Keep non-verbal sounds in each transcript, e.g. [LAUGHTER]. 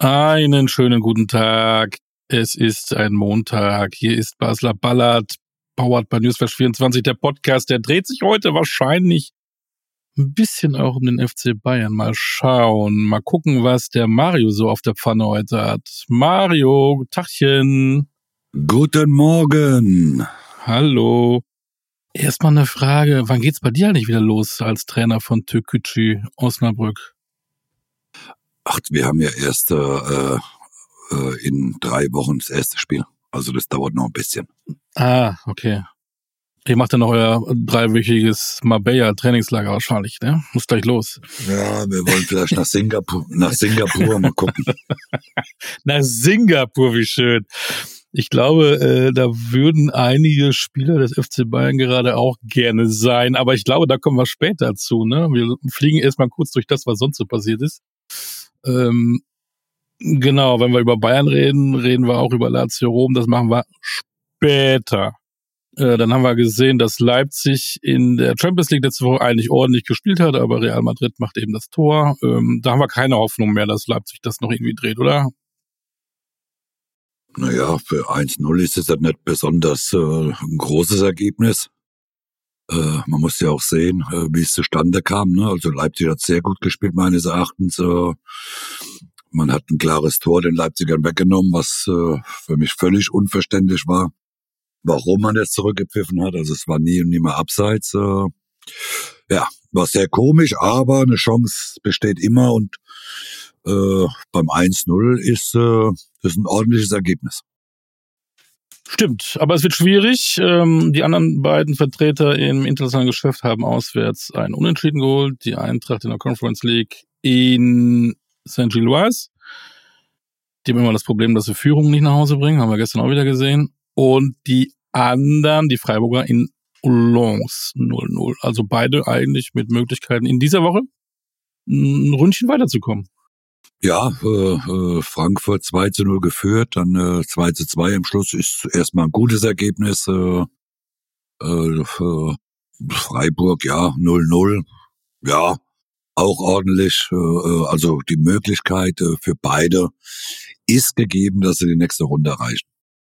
Einen schönen guten Tag. Es ist ein Montag. Hier ist Basler Ballard, powered bei Newsflash 24, der Podcast. Der dreht sich heute wahrscheinlich ein bisschen auch um den FC Bayern. Mal schauen, mal gucken, was der Mario so auf der Pfanne heute hat. Mario, Tachchen. Guten Morgen. Hallo. Erstmal eine Frage. Wann geht's bei dir eigentlich wieder los als Trainer von Türkgücü Osnabrück? Ach, wir haben ja erst äh, äh, in drei Wochen das erste Spiel. Also das dauert noch ein bisschen. Ah, okay. Ihr macht dann noch euer dreiwöchiges Marbella-Trainingslager wahrscheinlich, ne? Muss gleich los. Ja, wir wollen vielleicht nach Singapur, nach Singapur mal gucken. [LAUGHS] nach Singapur, wie schön. Ich glaube, äh, da würden einige Spieler des FC Bayern gerade auch gerne sein, aber ich glaube, da kommen wir später zu. Ne? Wir fliegen erstmal kurz durch das, was sonst so passiert ist. Ähm, genau, wenn wir über Bayern reden, reden wir auch über Lazio Rom. Das machen wir später. Äh, dann haben wir gesehen, dass Leipzig in der Champions League letzte Woche eigentlich ordentlich gespielt hat, aber Real Madrid macht eben das Tor. Ähm, da haben wir keine Hoffnung mehr, dass Leipzig das noch irgendwie dreht, oder? Naja, für 1-0 ist es halt nicht besonders äh, ein großes Ergebnis. Äh, man muss ja auch sehen, äh, wie es zustande kam. Ne? Also Leipzig hat sehr gut gespielt, meines Erachtens. Äh, man hat ein klares Tor den Leipzigern weggenommen, was äh, für mich völlig unverständlich war, warum man jetzt zurückgepfiffen hat. Also es war nie und nimmer abseits. Äh, ja, war sehr komisch, aber eine Chance besteht immer und äh, beim 1-0 ist das ein ordentliches Ergebnis. Stimmt, aber es wird schwierig. Ähm, die anderen beiden Vertreter im internationalen Geschäft haben auswärts einen Unentschieden geholt. Die Eintracht in der Conference League in St. Gilloise. Die haben immer das Problem, dass sie Führung nicht nach Hause bringen, haben wir gestern auch wieder gesehen. Und die anderen, die Freiburger in Lens 0-0. Also beide eigentlich mit Möglichkeiten in dieser Woche ein Ründchen weiterzukommen. Ja, äh, äh, Frankfurt 2 zu 0 geführt, dann äh, 2 zu 2 im Schluss ist erstmal ein gutes Ergebnis. Äh, äh, Freiburg, ja, 0-0. Ja, auch ordentlich. Äh, äh, also die Möglichkeit äh, für beide ist gegeben, dass sie die nächste Runde erreichen.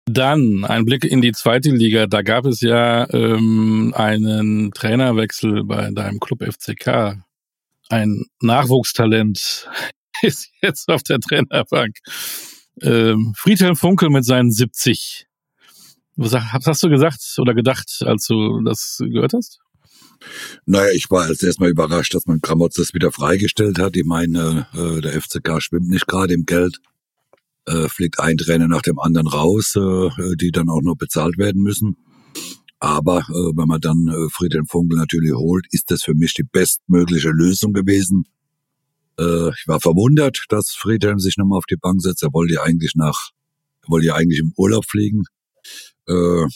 Dann ein Blick in die zweite Liga. Da gab es ja ähm, einen Trainerwechsel bei deinem Club FCK. Ein Nachwuchstalent ist jetzt auf der Trainerbank. Ähm, Friedhelm Funkel mit seinen 70. Was hast du gesagt oder gedacht, als du das gehört hast? Naja, ich war als erstmal überrascht, dass man Gramotz das wieder freigestellt hat. Ich meine, äh, der FCK schwimmt nicht gerade im Geld, äh, fliegt ein Trainer nach dem anderen raus, äh, die dann auch noch bezahlt werden müssen. Aber äh, wenn man dann äh, Friedhelm Funkel natürlich holt, ist das für mich die bestmögliche Lösung gewesen. Äh, ich war verwundert, dass Friedhelm sich nochmal auf die Bank setzt. Er wollte ja eigentlich nach, er wollte ja eigentlich im Urlaub fliegen. Äh,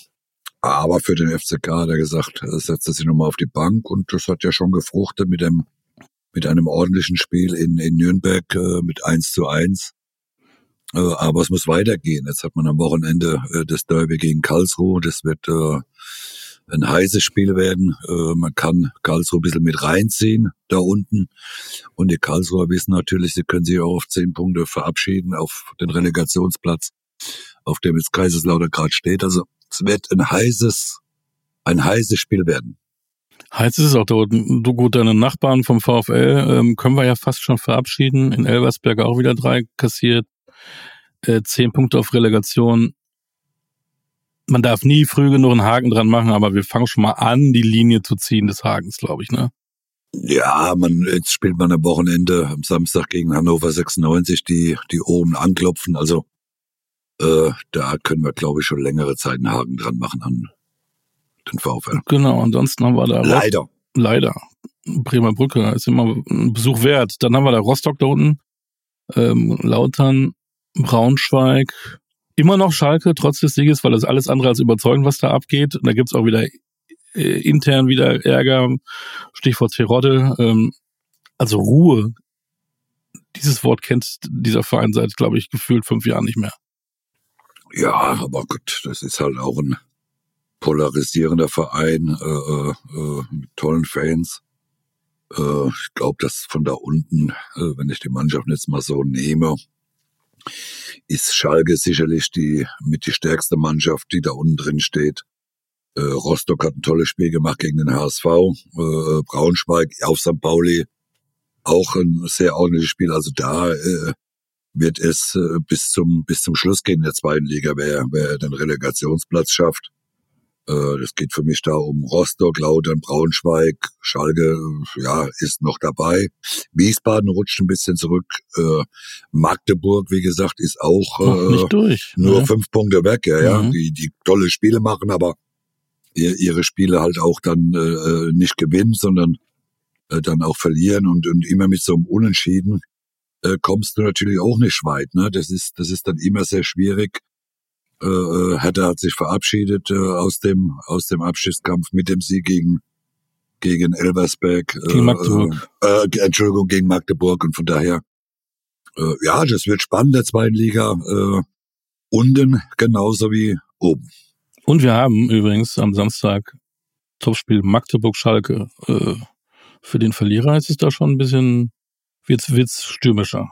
aber für den FCK hat er gesagt, er setzt sich nochmal auf die Bank und das hat ja schon gefruchtet mit dem, mit einem ordentlichen Spiel in, in Nürnberg äh, mit 1 zu 1. Äh, aber es muss weitergehen. Jetzt hat man am Wochenende äh, das Derby gegen Karlsruhe. Das wird äh, ein heißes Spiel werden. Äh, man kann Karlsruhe ein bisschen mit reinziehen da unten. Und die Karlsruher wissen natürlich, sie können sich auch auf zehn Punkte verabschieden auf den Relegationsplatz, auf dem jetzt Kaiserslautern gerade steht. Also es wird ein heißes, ein heißes Spiel werden. Heiß ist es auch da unten. Du gut, deine Nachbarn vom VfL ähm, können wir ja fast schon verabschieden. In Elversberg auch wieder drei kassiert. Äh, zehn Punkte auf Relegation man darf nie früh genug einen Haken dran machen, aber wir fangen schon mal an, die Linie zu ziehen des Hakens, glaube ich, ne? Ja, man, jetzt spielt man am Wochenende am Samstag gegen Hannover 96, die, die oben anklopfen. Also äh, da können wir, glaube ich, schon längere Zeit einen Haken dran machen an den VfL. Genau, ansonsten haben wir da. Leider. Rost leider. Bremer Brücke ist immer ein Besuch wert. Dann haben wir da Rostock da unten, ähm, Lautern, Braunschweig, immer noch Schalke, trotz des Sieges, weil das alles andere als überzeugend, was da abgeht. Und da gibt's auch wieder äh, intern wieder Ärger, Stichwort Terodde. Ähm, also Ruhe. Dieses Wort kennt dieser Verein seit, glaube ich, gefühlt fünf Jahren nicht mehr. Ja, aber gut, das ist halt auch ein polarisierender Verein äh, äh, äh mit tollen Fans. Äh, ich glaube, dass von da unten, äh, wenn ich die Mannschaft jetzt mal so nehme, ist Schalke sicherlich die mit die stärkste Mannschaft, die da unten drin steht. Äh, Rostock hat ein tolles Spiel gemacht gegen den HSV. Äh, Braunschweig auf St. Pauli auch ein sehr ordentliches Spiel. Also da äh, wird es äh, bis zum bis zum Schluss gehen in der zweiten Liga, wer, wer den Relegationsplatz schafft. Äh, das geht für mich da um Rostock, Lautern, Braunschweig, Schalke, ja, ist noch dabei. Wiesbaden rutscht ein bisschen zurück. Äh, Magdeburg, wie gesagt, ist auch äh, nicht durch, nur ne? fünf Punkte weg, ja, ja, mhm. die, die tolle Spiele machen, aber ihre Spiele halt auch dann äh, nicht gewinnen, sondern äh, dann auch verlieren und, und immer mit so einem Unentschieden äh, kommst du natürlich auch nicht weit. Ne? Das ist das ist dann immer sehr schwierig. Äh, äh Hertha hat sich verabschiedet äh, aus dem aus dem Abschiedskampf mit dem Sieg gegen gegen Elversberg. Gegen Magdeburg. Äh, äh, Entschuldigung, gegen Magdeburg und von daher, äh, ja, das wird spannend, der zweiten Liga. Äh, unten genauso wie oben. Und wir haben übrigens am Samstag Topspiel Magdeburg-Schalke. Äh, für den Verlierer ist es da schon ein bisschen, wird's, wird's stürmischer.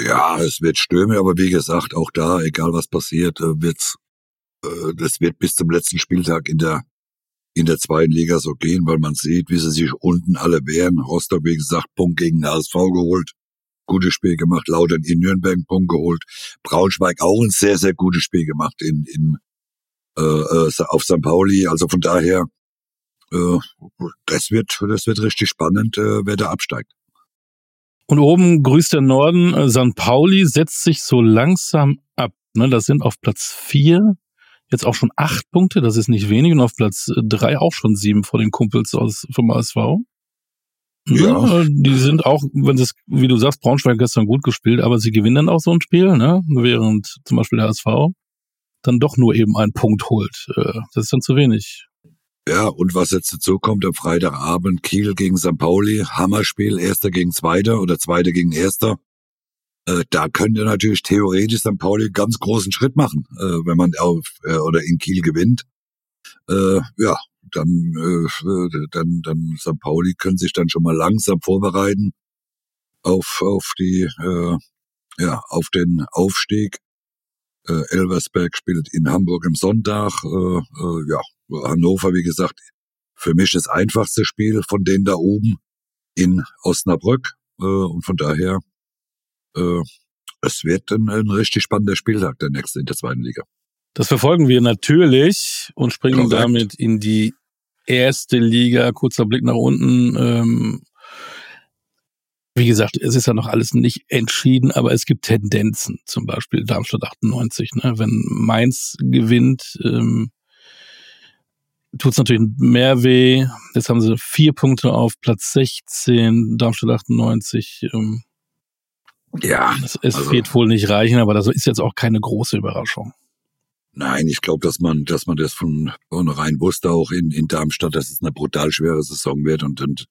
Ja, es wird stürmisch, aber wie gesagt, auch da, egal was passiert, äh, wird's, äh, das wird bis zum letzten Spieltag in der, in der zweiten Liga so gehen, weil man sieht, wie sie sich unten alle wehren. Rostock, wie gesagt, Punkt gegen HSV geholt. Gutes Spiel gemacht. Lautern in Nürnberg Punkt geholt. Braunschweig auch ein sehr, sehr gutes Spiel gemacht in, in, äh, äh auf St. Pauli. Also von daher, äh, das wird, das wird richtig spannend, äh, wer da absteigt. Und oben grüßt der Norden. Äh, St. Pauli setzt sich so langsam ab. Ne? Das sind auf Platz vier jetzt auch schon acht Punkte. Das ist nicht wenig. Und auf Platz drei auch schon sieben vor den Kumpels aus, vom ASV. Ne? Ja. Die sind auch, wenn das, wie du sagst, Braunschweig gestern gut gespielt, aber sie gewinnen dann auch so ein Spiel, ne? während zum Beispiel der ASV dann doch nur eben einen Punkt holt. Das ist dann zu wenig. Ja, und was jetzt dazu kommt, am Freitagabend Kiel gegen St. Pauli, Hammerspiel, Erster gegen Zweiter oder Zweiter gegen Erster. Äh, da könnte natürlich theoretisch St. Pauli ganz großen Schritt machen, äh, wenn man auf äh, oder in Kiel gewinnt. Äh, ja, dann, äh, dann, dann St. Pauli können sich dann schon mal langsam vorbereiten auf, auf die, äh, ja, auf den Aufstieg. Elversberg spielt in Hamburg im Sonntag. Ja, Hannover, wie gesagt, für mich das einfachste Spiel von denen da oben in Osnabrück. Äh, und von daher, äh, es wird ein, ein richtig spannender Spieltag, der nächste in der zweiten Liga. Das verfolgen wir natürlich und springen Korrekt. damit in die erste Liga. Kurzer Blick nach unten. Ähm, wie gesagt, es ist ja noch alles nicht entschieden, aber es gibt Tendenzen. Zum Beispiel Darmstadt 98. Ne? Wenn Mainz gewinnt, ähm, tut es natürlich mehr weh. Jetzt haben sie vier Punkte auf Platz 16, Darmstadt 98. Ähm, ja. Es, es also, wird wohl nicht reichen, aber das ist jetzt auch keine große Überraschung. Nein, ich glaube, dass man, dass man das von vornherein wusste, auch in, in Darmstadt, dass es eine brutal schwere Saison wird und, und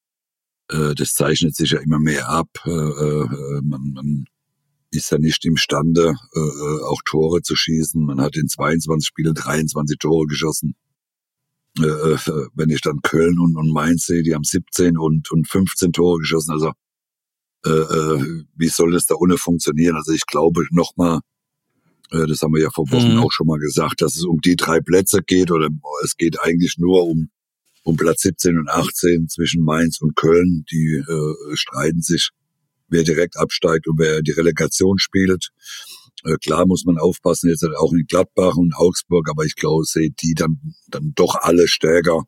äh, das zeichnet sich ja immer mehr ab. Äh, äh, man, man ist ja nicht imstande, äh, äh, auch Tore zu schießen. Man hat in 22 Spielen 23 Tore geschossen. Äh, äh, wenn ich dann Köln und, und Mainz sehe, die haben 17 und, und 15 Tore geschossen. Also äh, äh, wie soll das da ohne funktionieren? Also ich glaube nochmal, äh, das haben wir ja vor Wochen mhm. auch schon mal gesagt, dass es um die drei Plätze geht oder es geht eigentlich nur um, um Platz 17 und 18 zwischen Mainz und Köln. Die äh, streiten sich, wer direkt absteigt und wer die Relegation spielt. Äh, klar muss man aufpassen, jetzt auch in Gladbach und Augsburg, aber ich glaube, seht die dann, dann doch alle stärker,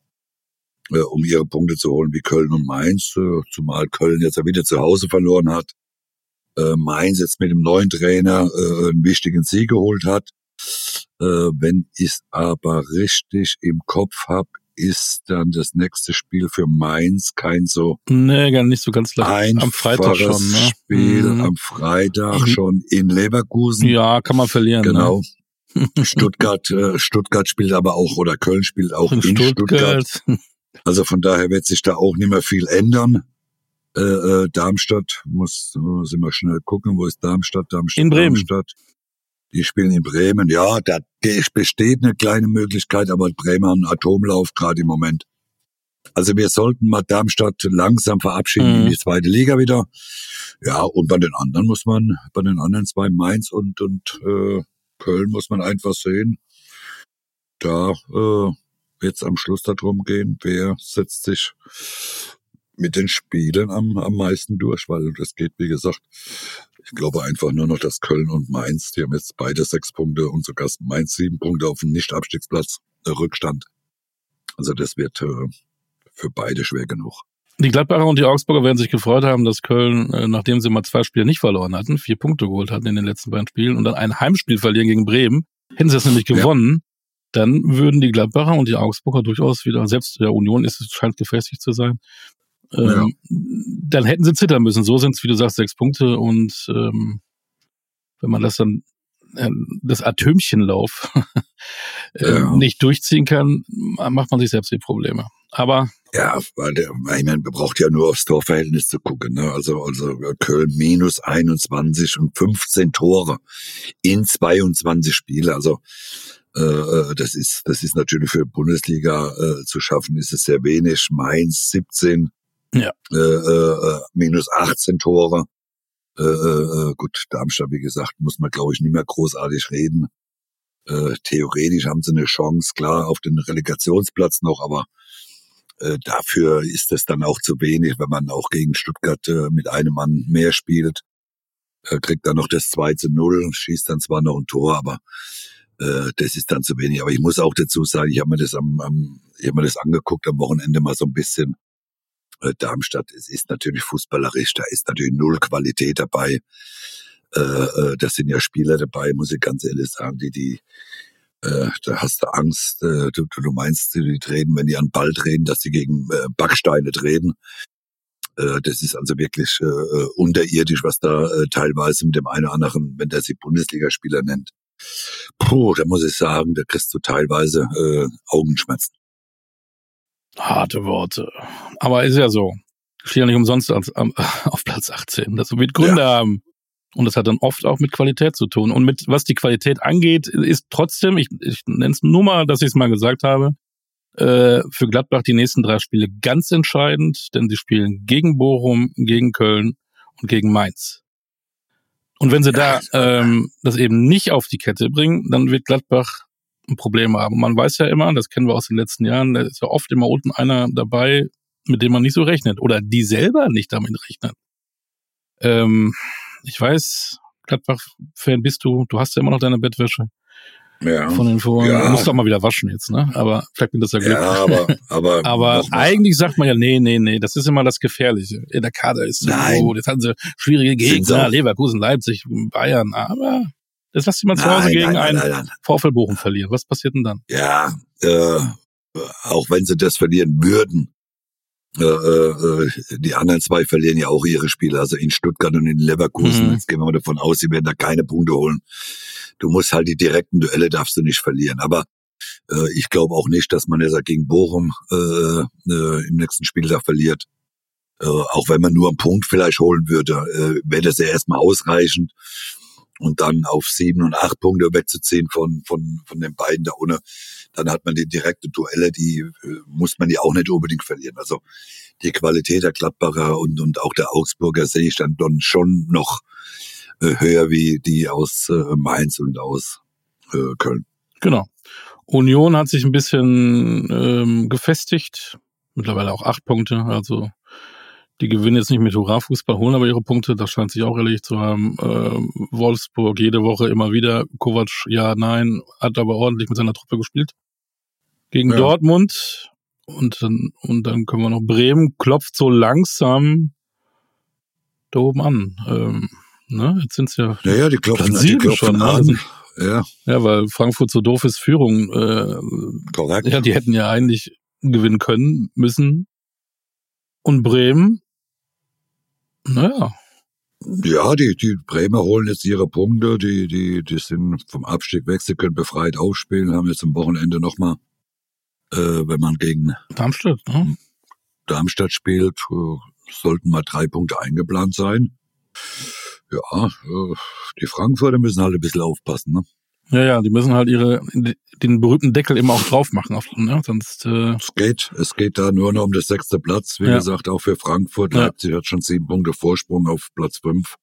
äh, um ihre Punkte zu holen, wie Köln und Mainz, äh, zumal Köln jetzt ja wieder zu Hause verloren hat. Äh, Mainz jetzt mit dem neuen Trainer äh, einen wichtigen Sieg geholt hat. Äh, wenn ich aber richtig im Kopf habe, ist dann das nächste Spiel für Mainz kein so nee, gar nicht so ganz leicht. Am Freitag schon. Ne? Spiel mhm. am Freitag in, schon in Leverkusen. Ja, kann man verlieren. Ne? Genau. Ne? [LAUGHS] Stuttgart, äh, Stuttgart spielt aber auch oder Köln spielt auch in, in Stuttgart. Stuttgart. Also von daher wird sich da auch nicht mehr viel ändern. Äh, äh, Darmstadt muss, muss immer schnell gucken, wo ist Darmstadt? Darmstadt, in Bremen. Darmstadt. Die spielen in Bremen. Ja, da besteht eine kleine Möglichkeit, aber Bremen hat einen Atomlauf gerade im Moment. Also wir sollten mal Darmstadt langsam verabschieden mhm. in die zweite Liga wieder. Ja, und bei den anderen muss man, bei den anderen zwei Mainz und, und äh, Köln muss man einfach sehen, da äh, wird es am Schluss darum gehen, wer setzt sich mit den Spielen am, am meisten durch, weil das geht, wie gesagt, ich glaube einfach nur noch, dass Köln und Mainz, die haben jetzt beide sechs Punkte und sogar Mainz sieben Punkte auf dem Nicht-Abstiegsplatz äh, Rückstand. Also das wird äh, für beide schwer genug. Die Gladbacher und die Augsburger werden sich gefreut haben, dass Köln, äh, nachdem sie mal zwei Spiele nicht verloren hatten, vier Punkte geholt hatten in den letzten beiden Spielen und dann ein Heimspiel verlieren gegen Bremen. Hätten sie das nämlich gewonnen, ja. dann würden die Gladbacher und die Augsburger durchaus wieder, selbst der Union ist es scheint gefestigt zu sein, ähm, ja. dann hätten sie zittern müssen. So sind es, wie du sagst, sechs Punkte und ähm, wenn man das dann äh, das Atömchenlauf [LAUGHS] äh, ja. nicht durchziehen kann, macht man sich selbst die Probleme. Aber ja, weil der, ich meine, man braucht ja nur aufs Torverhältnis zu gucken. Ne? Also, also Köln minus 21 und 15 Tore in 22 Spiele. Also äh, äh, das ist das ist natürlich für Bundesliga äh, zu schaffen, ist es sehr wenig. Mainz 17, ja. äh, äh, minus 18 Tore. Äh, äh, gut, Darmstadt, wie gesagt, muss man, glaube ich, nicht mehr großartig reden. Äh, theoretisch haben sie eine Chance, klar, auf den Relegationsplatz noch, aber äh, dafür ist es dann auch zu wenig, wenn man auch gegen Stuttgart äh, mit einem Mann mehr spielt. Äh, kriegt dann noch das 2 zu 0, schießt dann zwar noch ein Tor, aber äh, das ist dann zu wenig. Aber ich muss auch dazu sagen, ich habe mir das am, am ich habe mir das angeguckt am Wochenende mal so ein bisschen. Äh, Darmstadt, es ist natürlich fußballerisch, da ist natürlich null Qualität dabei. Äh, äh, das sind ja Spieler dabei, muss ich ganz ehrlich sagen, die die äh, da hast du Angst, äh, du, du meinst, die treten, wenn die an Ball treten, dass die gegen äh, Backsteine treten. Äh, das ist also wirklich äh, äh, unterirdisch, was da äh, teilweise mit dem einen oder anderen, wenn der sich Bundesligaspieler nennt. Puh, da muss ich sagen, da kriegst du teilweise äh, Augenschmerzen. Harte Worte. Aber ist ja so. Steht ja nicht umsonst auf, [LAUGHS] auf Platz 18. Das wird Gründe ja. haben. Und das hat dann oft auch mit Qualität zu tun. Und mit was die Qualität angeht, ist trotzdem, ich, ich nenne es nur mal, dass ich es mal gesagt habe, äh, für Gladbach die nächsten drei Spiele ganz entscheidend, denn sie spielen gegen Bochum, gegen Köln und gegen Mainz. Und wenn sie da ähm, das eben nicht auf die Kette bringen, dann wird Gladbach ein Problem haben. Man weiß ja immer, das kennen wir aus den letzten Jahren, da ist ja oft immer unten einer dabei, mit dem man nicht so rechnet oder die selber nicht damit rechnen. Ähm, ich weiß, Gladbach-Fan bist du, du hast ja immer noch deine Bettwäsche. Ja. Von den Foren. Ja. Du musst doch mal wieder waschen jetzt, ne? Aber vielleicht bin das ja Glück. Ja, aber, aber, [LAUGHS] aber eigentlich sagt man ja, nee, nee, nee, das ist immer das Gefährliche. Der Kader ist so Nein. jetzt hatten sie schwierige Gegner, Leverkusen, Leipzig, Bayern, aber das lass sie mal zu Hause gegen nein, einen nein, VfL Bochum verlieren. Was passiert denn dann? Ja, äh, auch wenn sie das verlieren würden, äh, äh, die anderen zwei verlieren ja auch ihre Spiele, also in Stuttgart und in Leverkusen. Mhm. Jetzt gehen wir mal davon aus, sie werden da keine Punkte holen. Du musst halt die direkten Duelle darfst du nicht verlieren. Aber äh, ich glaube auch nicht, dass man jetzt gegen Bochum äh, äh, im nächsten Spieltag verliert. Äh, auch wenn man nur einen Punkt vielleicht holen würde, äh, wäre das ja erstmal ausreichend und dann auf sieben und acht Punkte wegzuziehen von, von, von den beiden da ohne, dann hat man die direkte Duelle, die äh, muss man ja auch nicht unbedingt verlieren. Also die Qualität der Gladbacher und, und auch der Augsburger sehe ich dann, dann schon noch äh, höher wie die aus äh, Mainz und aus äh, Köln. Genau. Union hat sich ein bisschen ähm, gefestigt, mittlerweile auch acht Punkte, also die gewinnen jetzt nicht mit Hurra-Fußball, holen aber ihre Punkte. Das scheint sich auch erledigt zu haben. Ähm, Wolfsburg jede Woche immer wieder. Kovac, ja, nein, hat aber ordentlich mit seiner Truppe gespielt. Gegen ja. Dortmund. Und dann, und dann können wir noch Bremen klopft so langsam da oben an. Ähm, ne? Jetzt sind's ja. Ja, ja, die klopfen, die klopfen schon, ne? an. Also, ja. ja, weil Frankfurt so doof ist, Führung. Äh, Korrekt. Ja, die hätten ja eigentlich gewinnen können, müssen. Und Bremen naja. Ja, die, die Bremer holen jetzt ihre Punkte, die, die, die sind vom Abstieg weg, sie können befreit aufspielen, haben jetzt am Wochenende nochmal, äh, wenn man gegen Darmstadt, ne? Darmstadt spielt, äh, sollten mal drei Punkte eingeplant sein. Ja, äh, die Frankfurter müssen halt ein bisschen aufpassen, ne? Ja, ja, die müssen halt ihre den berühmten Deckel immer auch drauf machen, auf, ne? sonst. Äh es geht, es geht da nur noch um das sechste Platz. Wie ja. gesagt, auch für Frankfurt. Ja. Leipzig hat schon sieben Punkte Vorsprung auf Platz fünf.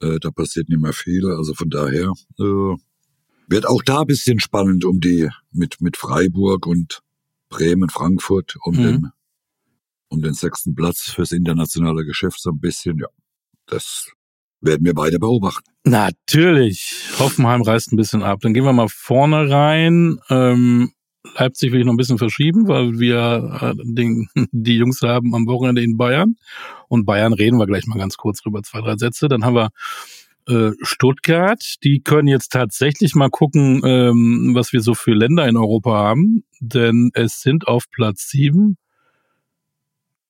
Äh, da passiert nicht mehr viel. Also von daher äh, wird auch da ein bisschen spannend um die mit mit Freiburg und Bremen, Frankfurt um mhm. den um den sechsten Platz fürs internationale Geschäft so ein bisschen. Ja, das werden wir beide beobachten. Natürlich. Hoffenheim reißt ein bisschen ab. Dann gehen wir mal vorne rein. Ähm, Leipzig will ich noch ein bisschen verschieben, weil wir äh, den, [LAUGHS] die Jungs haben am Wochenende in Bayern. Und Bayern reden wir gleich mal ganz kurz drüber, zwei, drei Sätze. Dann haben wir äh, Stuttgart. Die können jetzt tatsächlich mal gucken, ähm, was wir so für Länder in Europa haben. Denn es sind auf Platz sieben.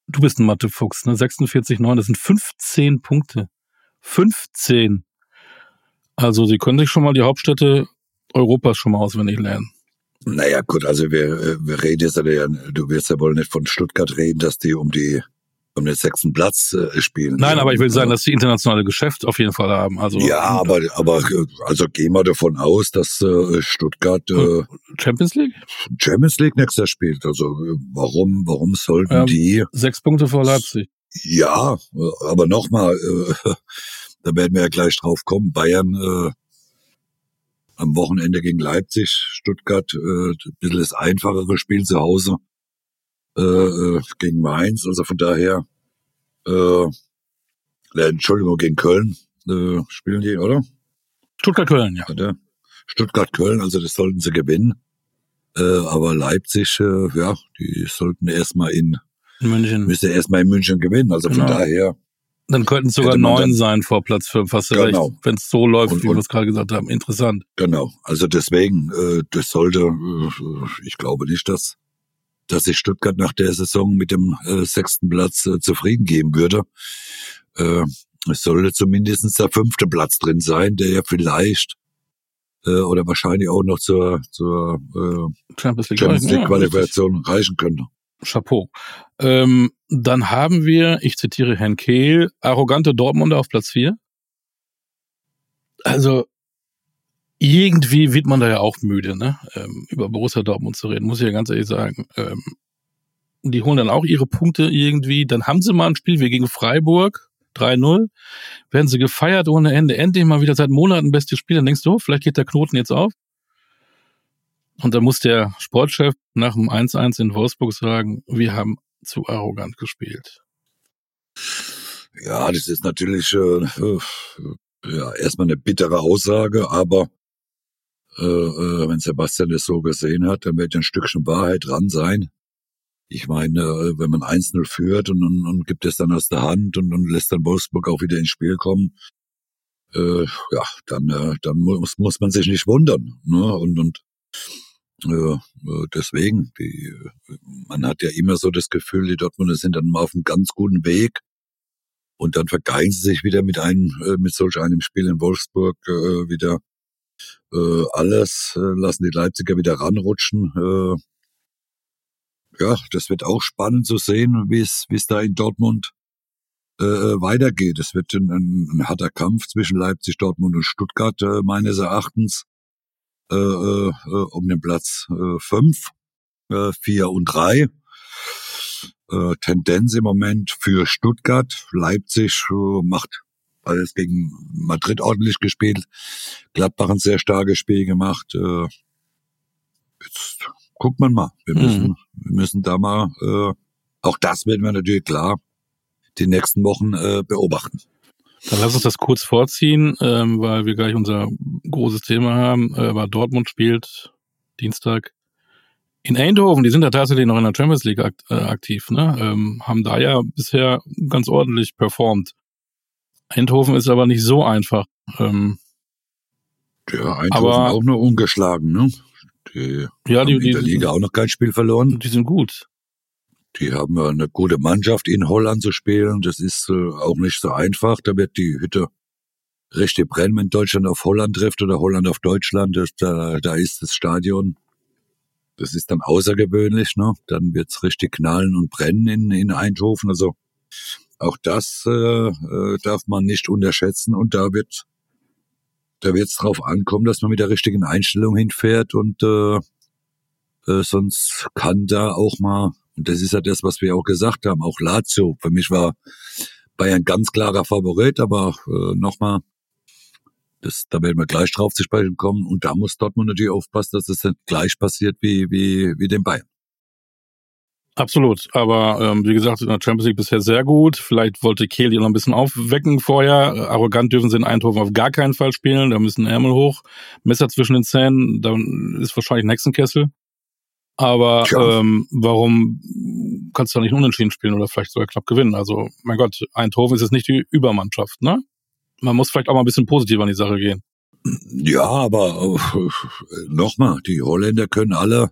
Du bist ein Mathefuchs, ne? 46,9, das sind 15 Punkte. 15. Also Sie können sich schon mal die Hauptstädte Europas schon mal auswendig lernen. Naja, gut, also wir, wir reden jetzt, ja, du wirst ja wohl nicht von Stuttgart reden, dass die um die um den sechsten Platz äh, spielen. Nein, aber ich will sagen, dass die internationale Geschäft auf jeden Fall haben. Also ja, aber aber also gehen wir davon aus, dass äh, Stuttgart äh, Champions League Champions League nächstes Jahr spielt. Also warum warum sollten ähm, die sechs Punkte vor Leipzig? Ja, aber nochmal, äh, [LAUGHS] da werden wir ja gleich drauf kommen. Bayern äh, am Wochenende gegen Leipzig, Stuttgart, äh, ein bisschen das einfachere Spiel zu Hause äh, äh gegen Mainz. Also von daher, äh, Entschuldigung, gegen Köln äh, spielen die, oder? Stuttgart-Köln, ja. Stuttgart-Köln, also das sollten sie gewinnen. Äh, aber Leipzig, äh, ja, die sollten erstmal in München. Müsste erstmal in München gewinnen. Also genau. von daher. Dann könnten es sogar neun sein vor Platz fünf, hast du genau. recht. Wenn es so läuft, und, wie wir es gerade gesagt haben. Interessant. Genau. Also deswegen, äh, das sollte, äh, ich glaube nicht, dass, dass sich Stuttgart nach der Saison mit dem äh, sechsten Platz äh, zufrieden geben würde. Äh, es sollte zumindest der fünfte Platz drin sein, der ja vielleicht äh, oder wahrscheinlich auch noch zur, zur äh, Champions League, Champions League reichen könnte. Chapeau. Ähm, dann haben wir, ich zitiere Herrn Kehl, arrogante Dortmunder auf Platz 4. Also irgendwie wird man da ja auch müde, ne? Ähm, über Borussia Dortmund zu reden, muss ich ja ganz ehrlich sagen. Ähm, die holen dann auch ihre Punkte irgendwie. Dann haben sie mal ein Spiel wie gegen Freiburg, 3-0. Werden sie gefeiert ohne Ende. Endlich mal wieder seit Monaten beste Spiel. Dann denkst du, oh, vielleicht geht der Knoten jetzt auf. Und da muss der Sportchef nach dem 1-1 in Wolfsburg sagen, wir haben zu arrogant gespielt. Ja, das ist natürlich äh, ja erstmal eine bittere Aussage, aber äh, äh, wenn Sebastian das so gesehen hat, dann wird ein Stückchen Wahrheit dran sein. Ich meine, äh, wenn man 1-0 führt und, und, und, gibt es dann aus der Hand und, und lässt dann Wolfsburg auch wieder ins Spiel kommen, äh, ja, dann, äh, dann muss, muss man sich nicht wundern. Ne? Und, und äh, deswegen, die, man hat ja immer so das Gefühl, die Dortmunder sind dann mal auf einem ganz guten Weg. Und dann vergeigen sie sich wieder mit einem, äh, mit solch einem Spiel in Wolfsburg äh, wieder äh, alles, äh, lassen die Leipziger wieder ranrutschen. Äh, ja, das wird auch spannend zu sehen, wie es, wie es da in Dortmund äh, weitergeht. Es wird ein, ein, harter Kampf zwischen Leipzig, Dortmund und Stuttgart äh, meines Erachtens äh, äh, um den Platz äh, fünf, äh, vier und drei. Äh, Tendenz im Moment für Stuttgart. Leipzig äh, macht alles gegen Madrid ordentlich gespielt. Gladbach ein sehr starkes Spiel gemacht. Äh, jetzt guckt man mal. Wir mhm. müssen, mhm. wir müssen da mal, äh, auch das werden wir natürlich klar die nächsten Wochen äh, beobachten. Dann lass uns das kurz vorziehen, ähm, weil wir gleich unser großes Thema haben. Äh, aber Dortmund spielt Dienstag in Eindhoven. Die sind ja tatsächlich noch in der Champions League akt äh, aktiv, ne? Ähm, haben da ja bisher ganz ordentlich performt. Eindhoven ist aber nicht so einfach. Ähm, ja, Eindhoven aber, auch nur ungeschlagen, ne? Die ja, die, in der Liga auch noch kein Spiel verloren. Die sind gut. Die haben eine gute Mannschaft in Holland zu spielen. Das ist äh, auch nicht so einfach. Da wird die Hütte richtig brennen, wenn Deutschland auf Holland trifft oder Holland auf Deutschland. Das, da, da ist das Stadion. Das ist dann außergewöhnlich. Ne? Dann wird's richtig knallen und brennen in, in Eindhoven. Also auch das äh, äh, darf man nicht unterschätzen. Und da wird da wird es drauf ankommen, dass man mit der richtigen Einstellung hinfährt und äh, äh, sonst kann da auch mal, und das ist ja das, was wir auch gesagt haben, auch Lazio. Für mich war Bayern ganz klarer Favorit, aber äh, nochmal, das, da werden wir gleich drauf zu sprechen kommen. Und da muss Dortmund natürlich aufpassen, dass es das gleich passiert wie, wie, wie den Bayern. Absolut, aber ähm, wie gesagt, in der Champions League bisher sehr gut. Vielleicht wollte Kehl noch ein bisschen aufwecken vorher. Arrogant dürfen sie in Eindhoven auf gar keinen Fall spielen. Da müssen Ärmel hoch, Messer zwischen den Zähnen, dann ist wahrscheinlich ein Hexenkessel. Aber ähm, warum kannst du da nicht unentschieden spielen oder vielleicht sogar knapp gewinnen? Also, mein Gott, Eindhoven ist jetzt nicht die Übermannschaft, ne? Man muss vielleicht auch mal ein bisschen positiver an die Sache gehen. Ja, aber äh, nochmal, die Holländer können alle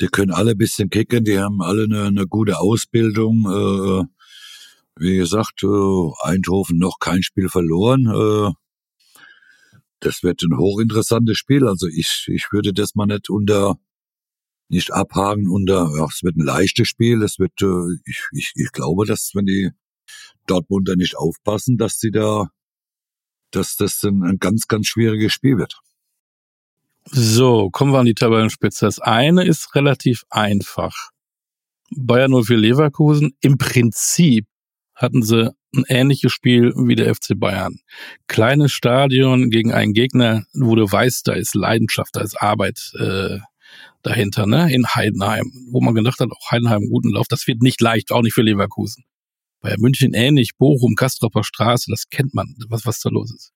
die können alle bisschen kicken, die haben alle eine, eine gute Ausbildung. Äh, wie gesagt, äh, Eindhoven noch kein Spiel verloren. Äh, das wird ein hochinteressantes Spiel. Also ich, ich würde das mal nicht unter nicht abhaken unter, ja, es wird ein leichtes Spiel. Es wird, äh, ich, ich, ich glaube, dass wenn die Dortmunder nicht aufpassen, dass sie da, dass das ein, ein ganz, ganz schwieriges Spiel wird. So, kommen wir an die Tabellenspitze. Das eine ist relativ einfach. Bayern 04 Leverkusen, im Prinzip hatten sie ein ähnliches Spiel wie der FC Bayern. Kleines Stadion gegen einen Gegner, wo du weißt, da ist Leidenschaft, da ist Arbeit äh, dahinter, ne? In Heidenheim, wo man gedacht hat, auch Heidenheim guten Lauf, das wird nicht leicht, auch nicht für Leverkusen. Bei München ähnlich, Bochum, Kastropper Straße, das kennt man, was, was da los ist.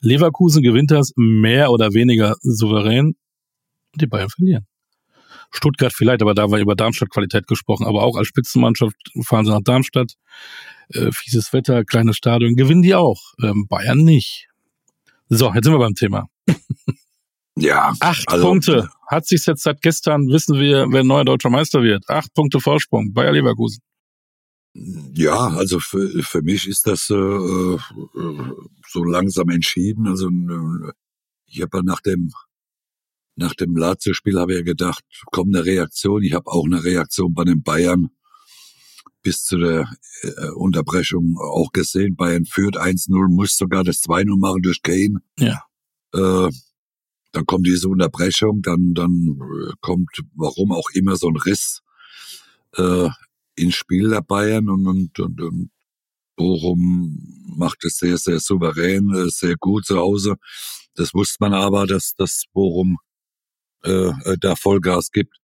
Leverkusen gewinnt das mehr oder weniger souverän und die Bayern verlieren. Stuttgart vielleicht, aber da war über Darmstadt-Qualität gesprochen, aber auch als Spitzenmannschaft fahren sie nach Darmstadt. Äh, fieses Wetter, kleines Stadion, gewinnen die auch. Ähm, Bayern nicht. So, jetzt sind wir beim Thema. [LAUGHS] Ja. Acht also, Punkte. Hat sich jetzt seit gestern, wissen wir, wer neuer deutscher Meister wird. Acht Punkte Vorsprung. Bayer Leverkusen. Ja, also für, für mich ist das äh, äh so langsam entschieden. Also äh, ich habe ja nach dem nach dem Lazio-Spiel habe ich ja gedacht, kommt eine Reaktion. Ich habe auch eine Reaktion bei den Bayern bis zu der äh, Unterbrechung auch gesehen. Bayern führt 1-0, muss sogar das 2-0 machen durch Kane. Ja. Äh, dann kommt diese Unterbrechung, dann dann äh, kommt, warum auch immer, so ein Riss äh, ins Spiel der Bayern und, und, und, und Bochum macht es sehr, sehr souverän, äh, sehr gut zu Hause. Das wusste man aber, dass das Bochum äh, äh, da Vollgas gibt.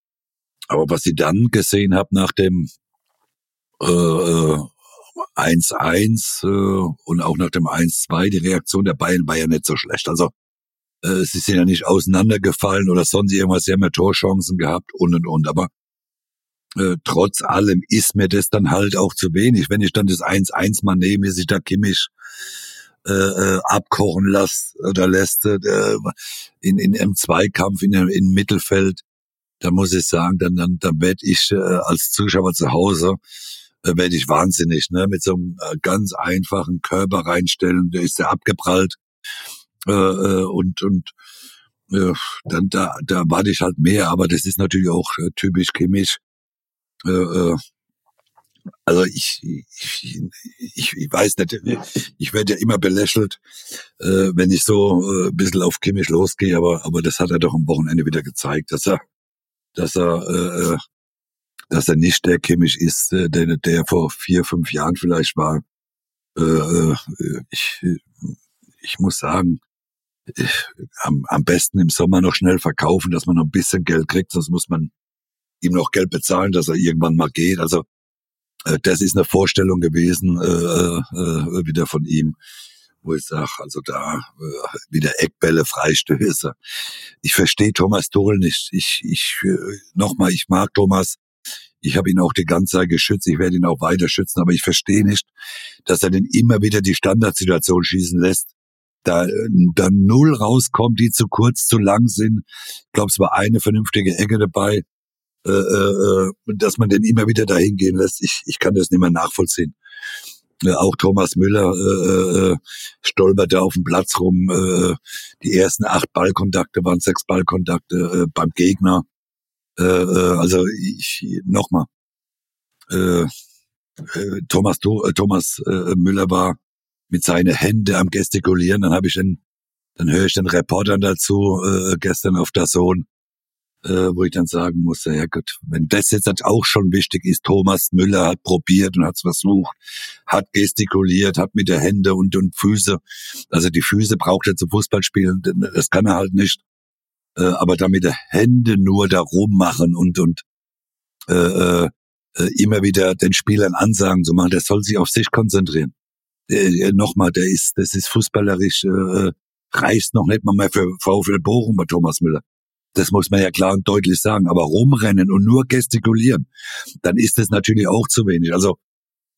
Aber was ich dann gesehen habe nach dem äh, 1-1 äh, und auch nach dem 1-2, die Reaktion der Bayern war ja nicht so schlecht. Also sie sind ja nicht auseinandergefallen oder sonst irgendwas, sie haben ja Torchancen gehabt und und und. Aber äh, trotz allem ist mir das dann halt auch zu wenig. Wenn ich dann das 1-1 mal nehme, sich da Kimmich äh, äh, abkochen lässt oder lässt äh, in, in einem Zweikampf in, in Mittelfeld, dann muss ich sagen, dann, dann, dann werde ich äh, als Zuschauer zu Hause äh, werde ich wahnsinnig, ne? Mit so einem äh, ganz einfachen Körper reinstellen, der ist ja abgeprallt äh, äh, und und äh, dann da da warte ich halt mehr, aber das ist natürlich auch äh, typisch Kimmich äh, äh, also ich, ich, ich, ich weiß nicht, ich werde ja immer belächelt, äh, wenn ich so äh, ein bisschen auf Kimmich losgehe, aber, aber das hat er doch am Wochenende wieder gezeigt, dass er, dass er, äh, äh dass er nicht der Kimmich ist, der, der vor vier, fünf Jahren vielleicht war. Äh, ich, ich muss sagen, am, am besten im Sommer noch schnell verkaufen, dass man noch ein bisschen Geld kriegt, sonst muss man ihm noch Geld bezahlen, dass er irgendwann mal geht. Also äh, das ist eine Vorstellung gewesen äh, äh, wieder von ihm, wo ich sage, also da äh, wieder Eckbälle, Freistöße. Ich verstehe Thomas Tuchel nicht. Ich, ich äh, nochmal, ich mag Thomas. Ich habe ihn auch die ganze Zeit geschützt. Ich werde ihn auch weiter schützen, aber ich verstehe nicht, dass er denn immer wieder die Standardsituation schießen lässt da, da null rauskommt, die zu kurz, zu lang sind. Ich glaube, es war eine vernünftige Ecke dabei äh, äh, dass man den immer wieder dahin gehen lässt. Ich, ich kann das nicht mehr nachvollziehen. Äh, auch Thomas Müller äh, äh, stolperte auf dem Platz rum. Äh, die ersten acht Ballkontakte waren sechs Ballkontakte äh, beim Gegner. Äh, äh, also ich nochmal. Äh, äh, Thomas, äh, Thomas äh, Müller war mit seinen Händen am gestikulieren. Dann habe ich den dann höre ich den Reportern dazu, äh, gestern auf der Sohn, äh, wo ich dann sagen musste, ja gut, wenn das jetzt auch schon wichtig ist, Thomas Müller hat probiert und hat es versucht, hat gestikuliert, hat mit der Hände und, und Füße, also die Füße braucht er zum Fußballspielen, das kann er halt nicht, äh, aber damit der Hände nur da rummachen und, und äh, äh, äh, immer wieder den Spielern Ansagen zu machen, der soll sich auf sich konzentrieren. Äh, Nochmal, der ist, das ist fußballerisch, äh, reicht noch nicht mal mehr für VfL Bochum bei Thomas Müller. Das muss man ja klar und deutlich sagen. Aber rumrennen und nur gestikulieren, dann ist das natürlich auch zu wenig. Also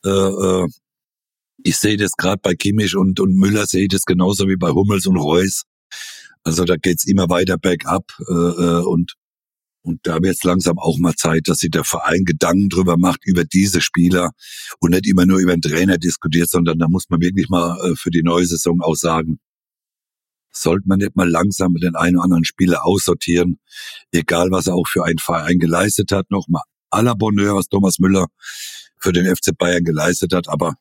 äh, äh, ich sehe das gerade bei Kimmich und, und Müller sehe ich das genauso wie bei Hummels und Reus. Also da geht's immer weiter bergab äh, äh und und da wird es langsam auch mal Zeit, dass sich der Verein Gedanken drüber macht, über diese Spieler und nicht immer nur über den Trainer diskutiert, sondern da muss man wirklich mal äh, für die neue Saison auch sagen, sollte man nicht mal langsam den einen oder anderen Spieler aussortieren, egal was er auch für einen Verein geleistet hat. Nochmal à la Bonheur, was Thomas Müller für den FC Bayern geleistet hat, aber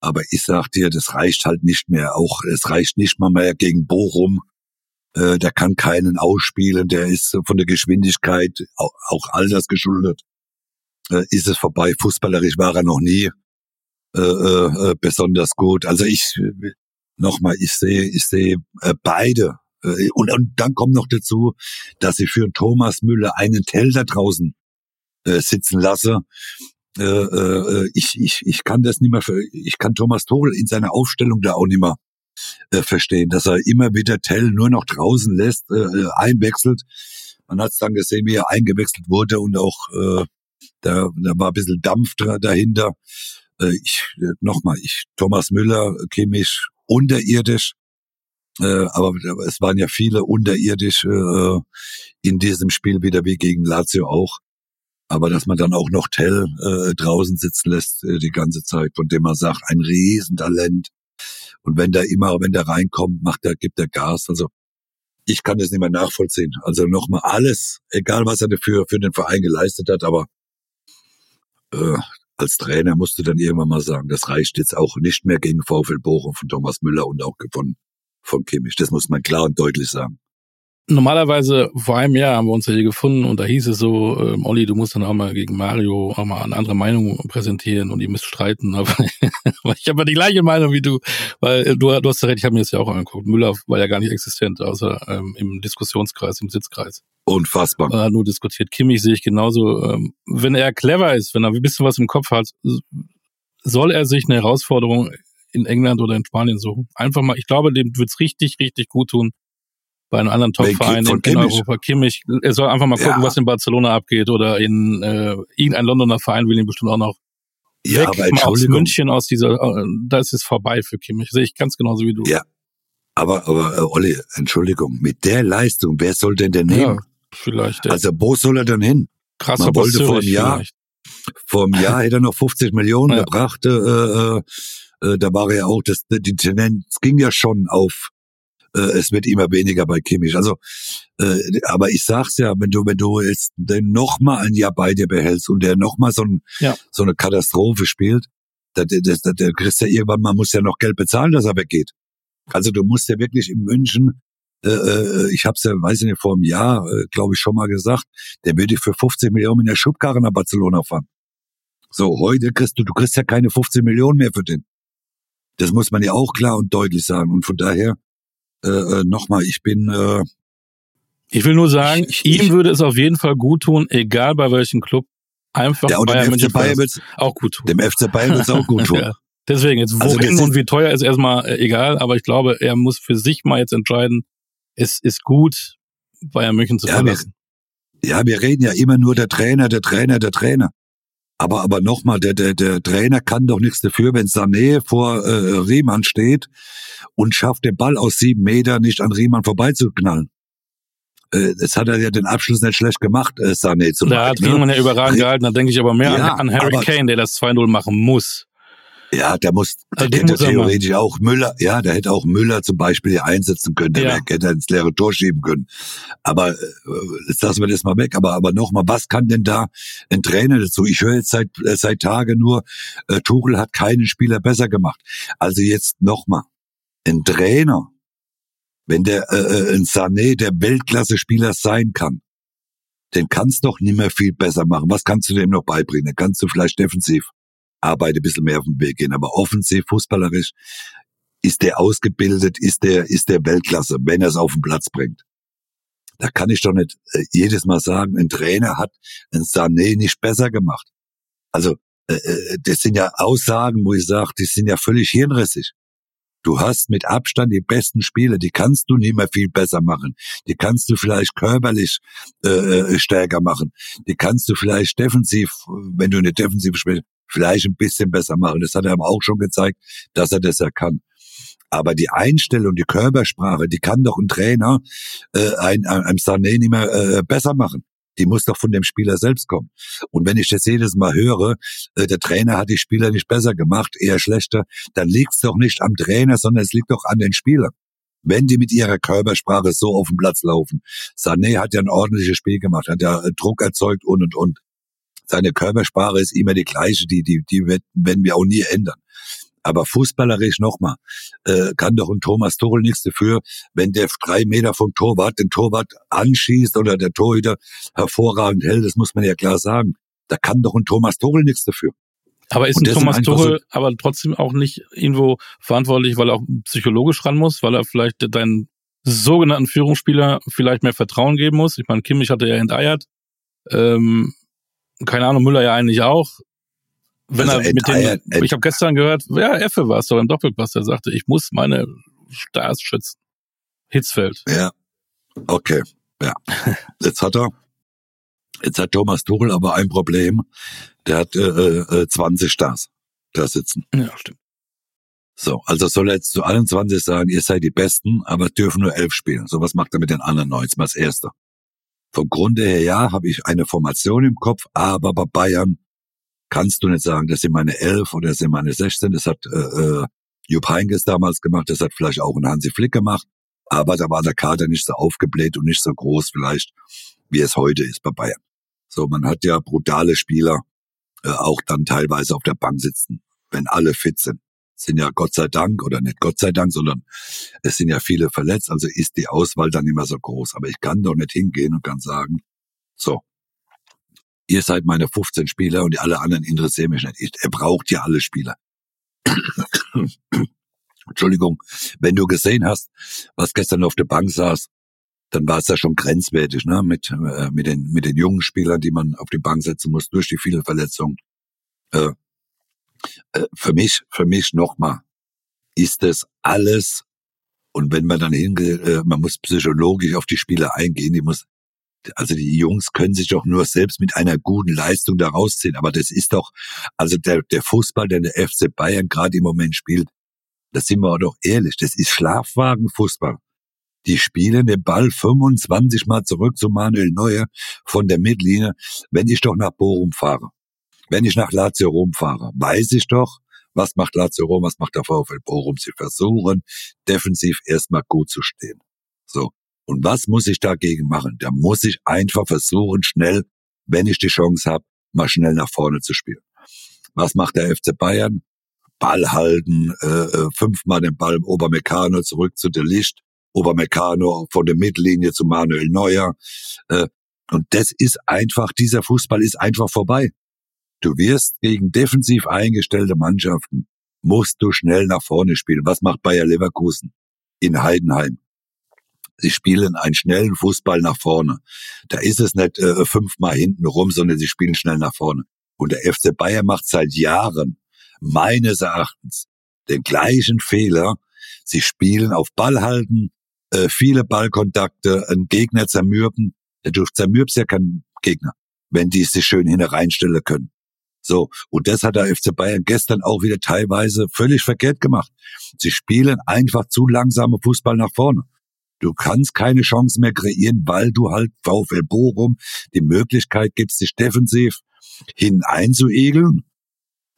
aber ich sag dir, das reicht halt nicht mehr. Auch es reicht nicht mal mehr gegen Bochum äh, der kann keinen ausspielen, der ist von der Geschwindigkeit auch, all das geschuldet. Äh, ist es vorbei. Fußballerisch war er noch nie äh, äh, besonders gut. Also ich nochmal, ich sehe, ich sehe äh, beide. Äh, und, und dann kommt noch dazu, dass ich für Thomas Müller einen Tell da draußen äh, sitzen lasse. Äh, äh, ich, ich, ich kann das nicht mehr, für, ich kann Thomas Tuchel in seiner Aufstellung da auch nicht mehr äh, verstehen, dass er immer wieder Tell nur noch draußen lässt, äh, äh einwechselt. Man hat es dann gesehen, wie er eingewechselt wurde und auch äh, da, da war ein bisschen Dampf dahinter. Äh, ich äh, nochmal, ich Thomas Müller, Kimmich unterirdisch, äh, aber es waren ja viele unterirdisch äh, in diesem Spiel wieder wie gegen Lazio auch. Aber dass man dann auch noch Tell äh, draußen sitzen lässt äh, die ganze Zeit, von dem man sagt, ein Riesentalent, und wenn der immer, wenn der reinkommt, macht er, gibt er Gas. Also ich kann das nicht mehr nachvollziehen. Also nochmal alles, egal was er dafür für den Verein geleistet hat, aber äh, als Trainer musste dann irgendwann mal sagen, das reicht jetzt auch nicht mehr gegen VfL Bochum von Thomas Müller und auch von, von Kimmich. Das muss man klar und deutlich sagen. Normalerweise vor einem Jahr haben wir uns ja hier gefunden und da hieß es so, ähm, Olli, du musst dann auch mal gegen Mario auch mal eine andere Meinung präsentieren und ihr müsst streiten. [LAUGHS] Aber ich habe ja die gleiche Meinung wie du, weil äh, du, du hast ja recht, ich habe mir das ja auch angeguckt. Müller war ja gar nicht existent, außer ähm, im Diskussionskreis, im Sitzkreis. Unfassbar. Er hat nur diskutiert. Kimmich sehe ich genauso. Ähm, wenn er clever ist, wenn er ein bisschen was im Kopf hat, soll er sich eine Herausforderung in England oder in Spanien suchen. Einfach mal, ich glaube, dem wird's richtig, richtig gut tun, bei einem anderen Top-Verein in, in Europa. Kimmich, er soll einfach mal gucken, ja. was in Barcelona abgeht oder in äh, irgendein Londoner Verein will ihn bestimmt auch noch ja, weg aber aus München aus dieser, äh, da ist es vorbei für Kimmich. Sehe ich ganz genauso wie du. Ja, aber, aber äh, Olli, Entschuldigung, mit der Leistung, wer soll denn denn ja, hin? Vielleicht. Also wo soll er denn hin? Krass, Man wollte vor einem Jahr, vor einem Jahr hätte er noch 50 Millionen ja. gebracht. Äh, äh, äh, da war ja auch, das, die Tendenz ging ja schon auf äh, es wird immer weniger bei Kimmich. Also, äh, aber ich sag's ja, wenn du, wenn du jetzt den noch mal ein Jahr bei dir behältst und der noch mal so, ein, ja. so eine Katastrophe spielt, da, da, da, da kriegst ja irgendwann, man muss ja noch Geld bezahlen, dass er weggeht. Also du musst ja wirklich in München äh, äh ich habe es ja, weiß ich nicht, vor einem Jahr, äh, glaube ich, schon mal gesagt, der würde für 15 Millionen in der Schubkarre nach Barcelona fahren. So, heute kriegst du, du kriegst ja keine 15 Millionen mehr für den. Das muss man ja auch klar und deutlich sagen. Und von daher, äh, äh, nochmal, ich bin. Äh, ich will nur sagen, ich, ich, ihm würde es auf jeden Fall gut tun, egal bei welchem Club, einfach ja, Bayern München Bayern wird's, auch gut tun. Dem FC Bayern wird es auch gut [LAUGHS] tun. ja. Deswegen, jetzt wohin also und wie teuer ist erstmal äh, egal, aber ich glaube, er muss für sich mal jetzt entscheiden, es ist gut, Bayern München zu ja, verlassen. Wir, ja, wir reden ja immer nur der Trainer, der Trainer, der Trainer. Aber, aber nochmal, der, der, der Trainer kann doch nichts dafür, wenn Sané vor äh, Riemann steht und schafft den Ball aus sieben Metern nicht an Riemann vorbeizuknallen. Äh, das hat er ja den Abschluss nicht schlecht gemacht, äh, Sané zum Da hat Riemann ja überragend gehalten, da denke ich aber mehr ja, an, an Harry Kane, der das 2-0 machen muss. Ja, der muss, also der hätte theoretisch auch Müller, ja, der hätte auch Müller zum Beispiel hier einsetzen können, der ja. hätte ins leere Tor schieben können. Aber äh, jetzt lassen wir das mal weg. Aber aber nochmal, was kann denn da ein Trainer dazu? Ich höre jetzt seit äh, seit Tagen nur, äh, Tuchel hat keinen Spieler besser gemacht. Also jetzt nochmal, ein Trainer Wenn der äh, äh, ein Sané der Weltklasse-Spieler sein kann, den kannst doch nicht mehr viel besser machen. Was kannst du dem noch beibringen? Kannst du vielleicht defensiv arbeiten, ein bisschen mehr auf den Weg gehen, aber offensiv, fußballerisch ist der ausgebildet, ist der, ist der Weltklasse, wenn er es auf den Platz bringt. Da kann ich doch nicht äh, jedes Mal sagen, ein Trainer hat ein Sané nicht besser gemacht. Also, äh, äh das sind ja Aussagen, wo ich sage, die sind ja völlig hirnrissig. Du hast mit Abstand die besten Spiele, die kannst du nicht mehr viel besser machen. Die kannst du vielleicht körperlich äh, äh stärker machen. Die kannst du vielleicht defensiv, wenn du eine defensive spielst, vielleicht ein bisschen besser machen. Das hat er aber auch schon gezeigt, dass er das ja kann. Aber die Einstellung, die Körpersprache, die kann doch ein Trainer äh, ein, einem Sané nicht mehr äh, besser machen die muss doch von dem Spieler selbst kommen. Und wenn ich das jedes Mal höre, äh, der Trainer hat die Spieler nicht besser gemacht, eher schlechter, dann liegt es doch nicht am Trainer, sondern es liegt doch an den Spielern. Wenn die mit ihrer Körpersprache so auf dem Platz laufen. Sané hat ja ein ordentliches Spiel gemacht, hat ja äh, Druck erzeugt und und und. Seine Körpersprache ist immer die gleiche, die, die, die werden wir auch nie ändern. Aber fußballerisch nochmal, äh, kann doch ein Thomas Tuchel nichts dafür, wenn der drei Meter vom Torwart den Torwart anschießt oder der Torhüter hervorragend hält, das muss man ja klar sagen. Da kann doch ein Thomas Tuchel nichts dafür. Aber ist ein Thomas Tuchel so aber trotzdem auch nicht irgendwo verantwortlich, weil er auch psychologisch ran muss, weil er vielleicht deinen sogenannten Führungsspieler vielleicht mehr Vertrauen geben muss? Ich meine, Kimmich hatte ja enteiert. Ähm, keine Ahnung, Müller ja eigentlich auch wenn also er mit dem, ich habe gestern gehört, ja, Effe war es doch im Doppelpass, der sagte, ich muss meine Stars schützen. Hitzfeld. Ja, okay, ja. [LAUGHS] Jetzt hat er, jetzt hat Thomas Tuchel aber ein Problem. Der hat äh, äh, 20 Stars da sitzen. Ja, stimmt. So, also soll er jetzt zu allen 20 sagen, ihr seid die Besten, aber dürfen nur elf spielen. So was macht er mit den anderen 19 als Erster. Vom Grunde her, ja, habe ich eine Formation im Kopf, aber bei Bayern kannst du nicht sagen, das sind meine elf oder das sind meine 16. Das hat äh, äh, Jupp Heynckes damals gemacht, das hat vielleicht auch ein Hansi Flick gemacht, aber da war der Kader nicht so aufgebläht und nicht so groß vielleicht, wie es heute ist bei Bayern. So, man hat ja brutale Spieler äh, auch dann teilweise auf der Bank sitzen, wenn alle fit sind. Sind ja Gott sei Dank, oder nicht Gott sei Dank, sondern es sind ja viele verletzt, also ist die Auswahl dann immer so groß. Aber ich kann doch nicht hingehen und kann sagen, so, ihr seid meine 15 Spieler und die alle anderen interessieren mich nicht. Er braucht ja alle Spieler. [COUGHS] Entschuldigung, wenn du gesehen hast, was gestern auf der Bank saß, dann war es ja schon grenzwertig, ne, mit, äh, mit den, mit den jungen Spielern, die man auf die Bank setzen muss durch die vielen Verletzungen. Äh, für mich, für mich nochmal, ist das alles, und wenn man dann hingeht, äh, man muss psychologisch auf die Spieler eingehen, die muss also die Jungs können sich doch nur selbst mit einer guten Leistung da rausziehen. Aber das ist doch, also der, der Fußball, der der FC Bayern gerade im Moment spielt, das sind wir doch ehrlich, das ist Schlafwagenfußball. Die spielen den Ball 25 Mal zurück zu Manuel Neuer von der Mittellinie, wenn ich doch nach Bochum fahre. Wenn ich nach Lazio Rom fahre, weiß ich doch, was macht Lazio Rom, was macht der VfL Bochum? Sie versuchen, defensiv erstmal gut zu stehen. So. Und was muss ich dagegen machen? Da muss ich einfach versuchen, schnell, wenn ich die Chance habe, mal schnell nach vorne zu spielen. Was macht der FC Bayern? Ball halten, äh, äh fünfmal den Ball Obermecano zurück zu der Licht, Obermecano von der Mittellinie zu Manuel Neuer. Äh, und das ist einfach, dieser Fußball ist einfach vorbei. Du wirst gegen defensiv eingestellte Mannschaften, musst du schnell nach vorne spielen. Was macht Bayer Leverkusen in Heidenheim? Sie spielen einen schnellen Fußball nach vorne. Da ist es nicht äh, fünfmal hinten rum, sondern sie spielen schnell nach vorne. Und der FC Bayern macht seit Jahren, meines Erachtens, den gleichen Fehler. Sie spielen auf Ball halten, äh, viele Ballkontakte, einen Gegner zermürben. Du zermürbst ja keinen Gegner, wenn die sich schön hineinstellen können. So, und das hat der FC Bayern gestern auch wieder teilweise völlig verkehrt gemacht. Sie spielen einfach zu langsame Fußball nach vorne. Du kannst keine Chance mehr kreieren, weil du halt VfL Bochum die Möglichkeit gibst, sich defensiv hineinzuegeln.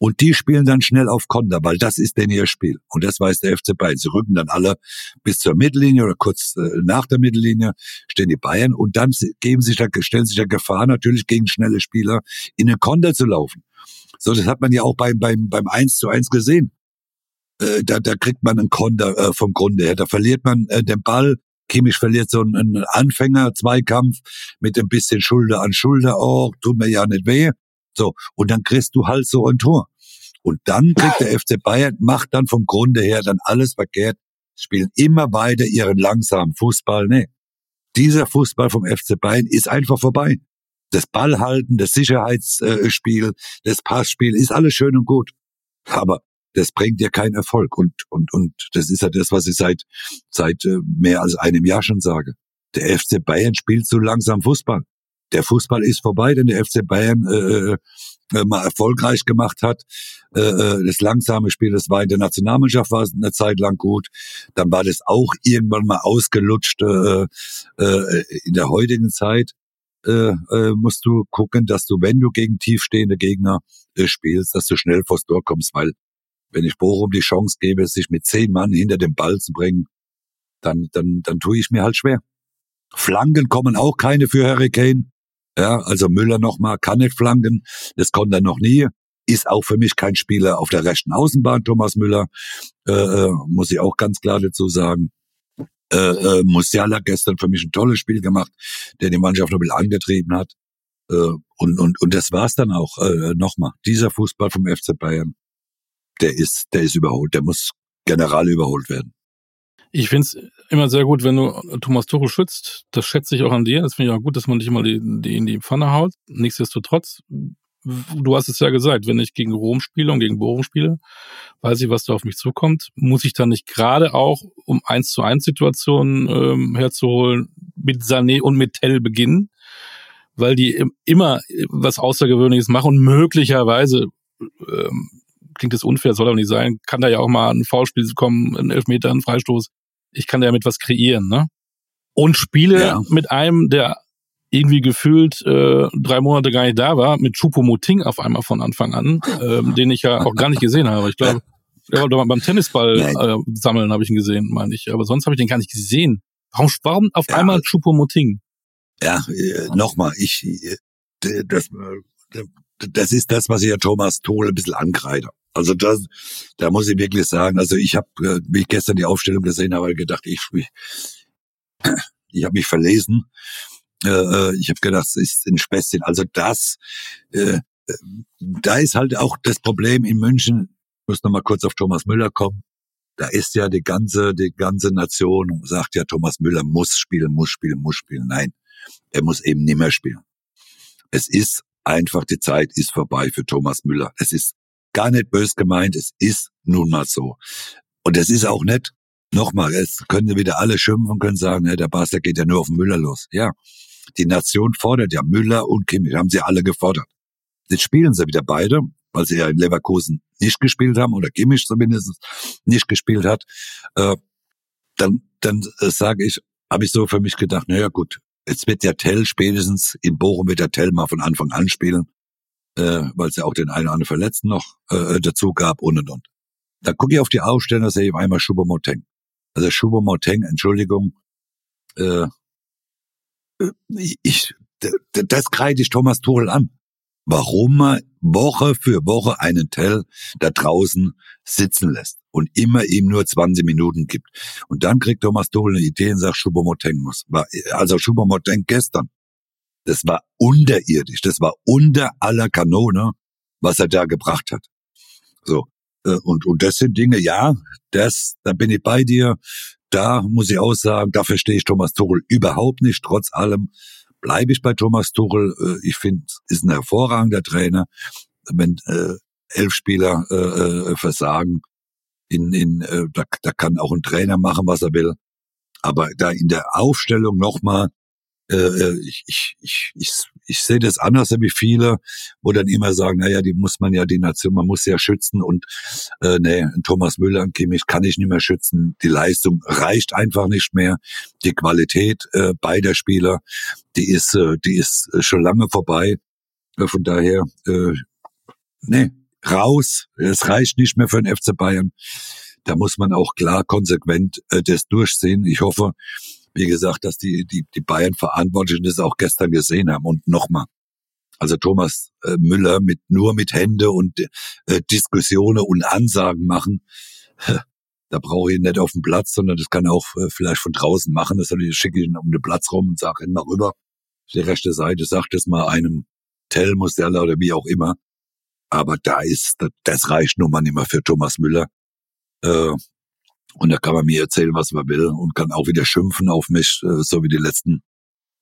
Und die spielen dann schnell auf Konter, weil das ist denn ihr Spiel. Und das weiß der FC Bayern. Sie rücken dann alle bis zur Mittellinie oder kurz äh, nach der Mittellinie stehen die Bayern und dann geben sich da, stellen sich der Gefahr natürlich gegen schnelle Spieler in den Konter zu laufen. So, das hat man ja auch beim, beim, beim 1 zu 1 gesehen. äh, da, da kriegt man einen Konter äh, vom Grunde her. Da verliert man äh, den Ball. Kimmich verliert so einen Anfänger-Zweikampf mit ein bisschen Schulter an Schulter. Oh, tut mir ja nicht weh. So, und dann kriegst du halt so ein Tor. Und dann kriegt der FC Bayern, macht dann vom Grunde her dann alles verkehrt, spielen immer weiter ihren langsamen Fußball. Nee, dieser Fußball vom FC Bayern ist einfach vorbei. Das Ballhalten, das Sicherheitsspiel, das Passspiel ist alles schön und gut. Aber das bringt dir keinen Erfolg. Und, und, und das ist ja das, was ich seit, seit äh, mehr als einem Jahr schon sage. Der FC Bayern spielt so langsam Fußball. Der Fußball ist vorbei, denn der FC Bayern äh, äh, mal erfolgreich gemacht hat. Äh, äh, das langsame Spiel, das war in der Nationalmannschaft, war eine Zeit lang gut. Dann war das auch irgendwann mal ausgelutscht äh, äh, in der heutigen Zeit. Äh, äh, musst du gucken, dass du, wenn du gegen tiefstehende Gegner äh, spielst, dass du schnell vors Tor kommst, weil wenn ich Bochum die Chance gebe, sich mit zehn Mann hinter dem Ball zu bringen, dann, dann, dann tue ich mir halt schwer. Flanken kommen auch keine für Hurricane. Ja, also Müller nochmal kann nicht flanken. Das konnte er noch nie. Ist auch für mich kein Spieler auf der rechten Außenbahn, Thomas Müller. Äh, äh, muss ich auch ganz klar dazu sagen. Äh, äh, Musiala gestern für mich ein tolles Spiel gemacht, der die Mannschaft noch ein bisschen angetrieben hat. Äh, und, und, und das war's dann auch. Äh, nochmal, dieser Fußball vom FC Bayern, der ist, der ist überholt. Der muss general überholt werden. Ich finde es immer sehr gut, wenn du Thomas Tuchel schützt. Das schätze ich auch an dir. Das finde ich auch gut, dass man dich immer die, die in die Pfanne haut. Nichtsdestotrotz, du hast es ja gesagt, wenn ich gegen Rom spiele und gegen Bochum spiele, weiß ich, was da auf mich zukommt. Muss ich dann nicht gerade auch, um eins zu eins Situationen ähm, herzuholen, mit Sané und mit Tell beginnen? Weil die immer was Außergewöhnliches machen und möglicherweise ähm, klingt das unfair, soll aber nicht sein, kann da ja auch mal ein Foulspiel kommen, ein Elfmeter, ein Freistoß. Ich kann da ja mit was kreieren, ne? Und spiele ja. mit einem, der irgendwie gefühlt äh, drei Monate gar nicht da war, mit Chupomoting auf einmal von Anfang an, ähm, [LAUGHS] den ich ja auch gar nicht gesehen habe. Ich glaube, [LAUGHS] ja, beim Tennisball äh, sammeln habe ich ihn gesehen, meine ich. Aber sonst habe ich den gar nicht gesehen. Warum, warum auf ja, einmal Chupomoting? Ja, äh, nochmal, ich äh, das, äh, das ist das, was ich ja Thomas Tohl ein bisschen angreide. Also das, da muss ich wirklich sagen, also ich habe, äh, wie ich gestern die Aufstellung gesehen habe, gedacht, ich, ich, ich habe mich verlesen. Äh, äh ich habe gedacht, es ist ein Späßchen. Also das, äh, da ist halt auch das Problem in München. Ich muss noch mal kurz auf Thomas Müller kommen. Da ist ja die ganze, die ganze Nation sagt ja, Thomas Müller muss spielen, muss spielen, muss spielen. Nein, er muss eben nicht mehr spielen. Es ist einfach, die Zeit ist vorbei für Thomas Müller. Es ist gar nicht bös gemeint, es ist nun mal so. Und es ist auch nicht, nochmal, es können wieder alle schimpfen und können sagen, ja, der Basler geht ja nur auf Müller los. Ja, die Nation fordert ja Müller und Kimmich, haben sie alle gefordert. Jetzt spielen sie wieder beide, weil sie ja in Leverkusen nicht gespielt haben oder Kimmich zumindest nicht gespielt hat. Äh, dann dann äh, sage ich, habe ich so für mich gedacht, naja gut, jetzt wird der Tell spätestens in Bochum wird der Tell mal von Anfang an spielen äh, weil es ja auch den einen oder anderen Verletzten noch äh, dazu gab und und und. Da gucke ich auf die Aufstellung, da sehe ich einmal Schubomoteng. Also Schubomoteng, Entschuldigung, äh, äh ich, das kreide ich Thomas Tuchel an. Warum er Woche für Woche einen Tell da draußen sitzen lässt und immer ihm nur 20 Minuten gibt. Und dann kriegt Thomas Tuchel eine Idee und sagt, Schubomoteng muss. Also Schubomoteng gestern das war unterirdisch, das war unter aller Kanone, was er da gebracht hat. So. Äh, und, und das sind Dinge, ja, das, da bin ich bei dir. Da muss ich auch sagen, da verstehe ich Thomas Tuchel überhaupt nicht. Trotz allem bleibe ich bei Thomas Tuchel. Äh, ich finde, ist ein hervorragender Trainer. Wenn äh, elf Spieler äh, äh, versagen, in, in, äh, da, da kann auch ein Trainer machen, was er will. Aber da in der Aufstellung nochmal äh, äh, ich, ich, ich, ich, ich sehe das anders wie viele, wo dann immer sagen, naja, die muss man ja, die Nation, man muss ja schützen und äh, nee, Thomas Müller und Kimmich kann ich nicht mehr schützen. Die Leistung reicht einfach nicht mehr. Die Qualität äh, beider Spieler, die ist, äh, die ist schon lange vorbei. Äh, von daher, äh, nee, raus. Es reicht nicht mehr für den FC Bayern. Da muss man auch klar konsequent äh, das durchsehen. Ich hoffe, wie gesagt, dass die, die, die Bayern Verantwortlichen das auch gestern gesehen haben. Und nochmal, also Thomas äh, Müller mit nur mit Hände und äh, Diskussionen und Ansagen machen, da brauche ich ihn nicht auf dem Platz, sondern das kann er auch äh, vielleicht von draußen machen. Das schicke ich ihn um den Platz rum und sage, renn mal rüber. Die rechte Seite sagt es mal einem Tell, Musella oder wie auch immer. Aber da ist, das reicht nun mal nicht mehr für Thomas Müller. Äh, und da kann man mir erzählen, was man will und kann auch wieder schimpfen auf mich, äh, so wie die letzten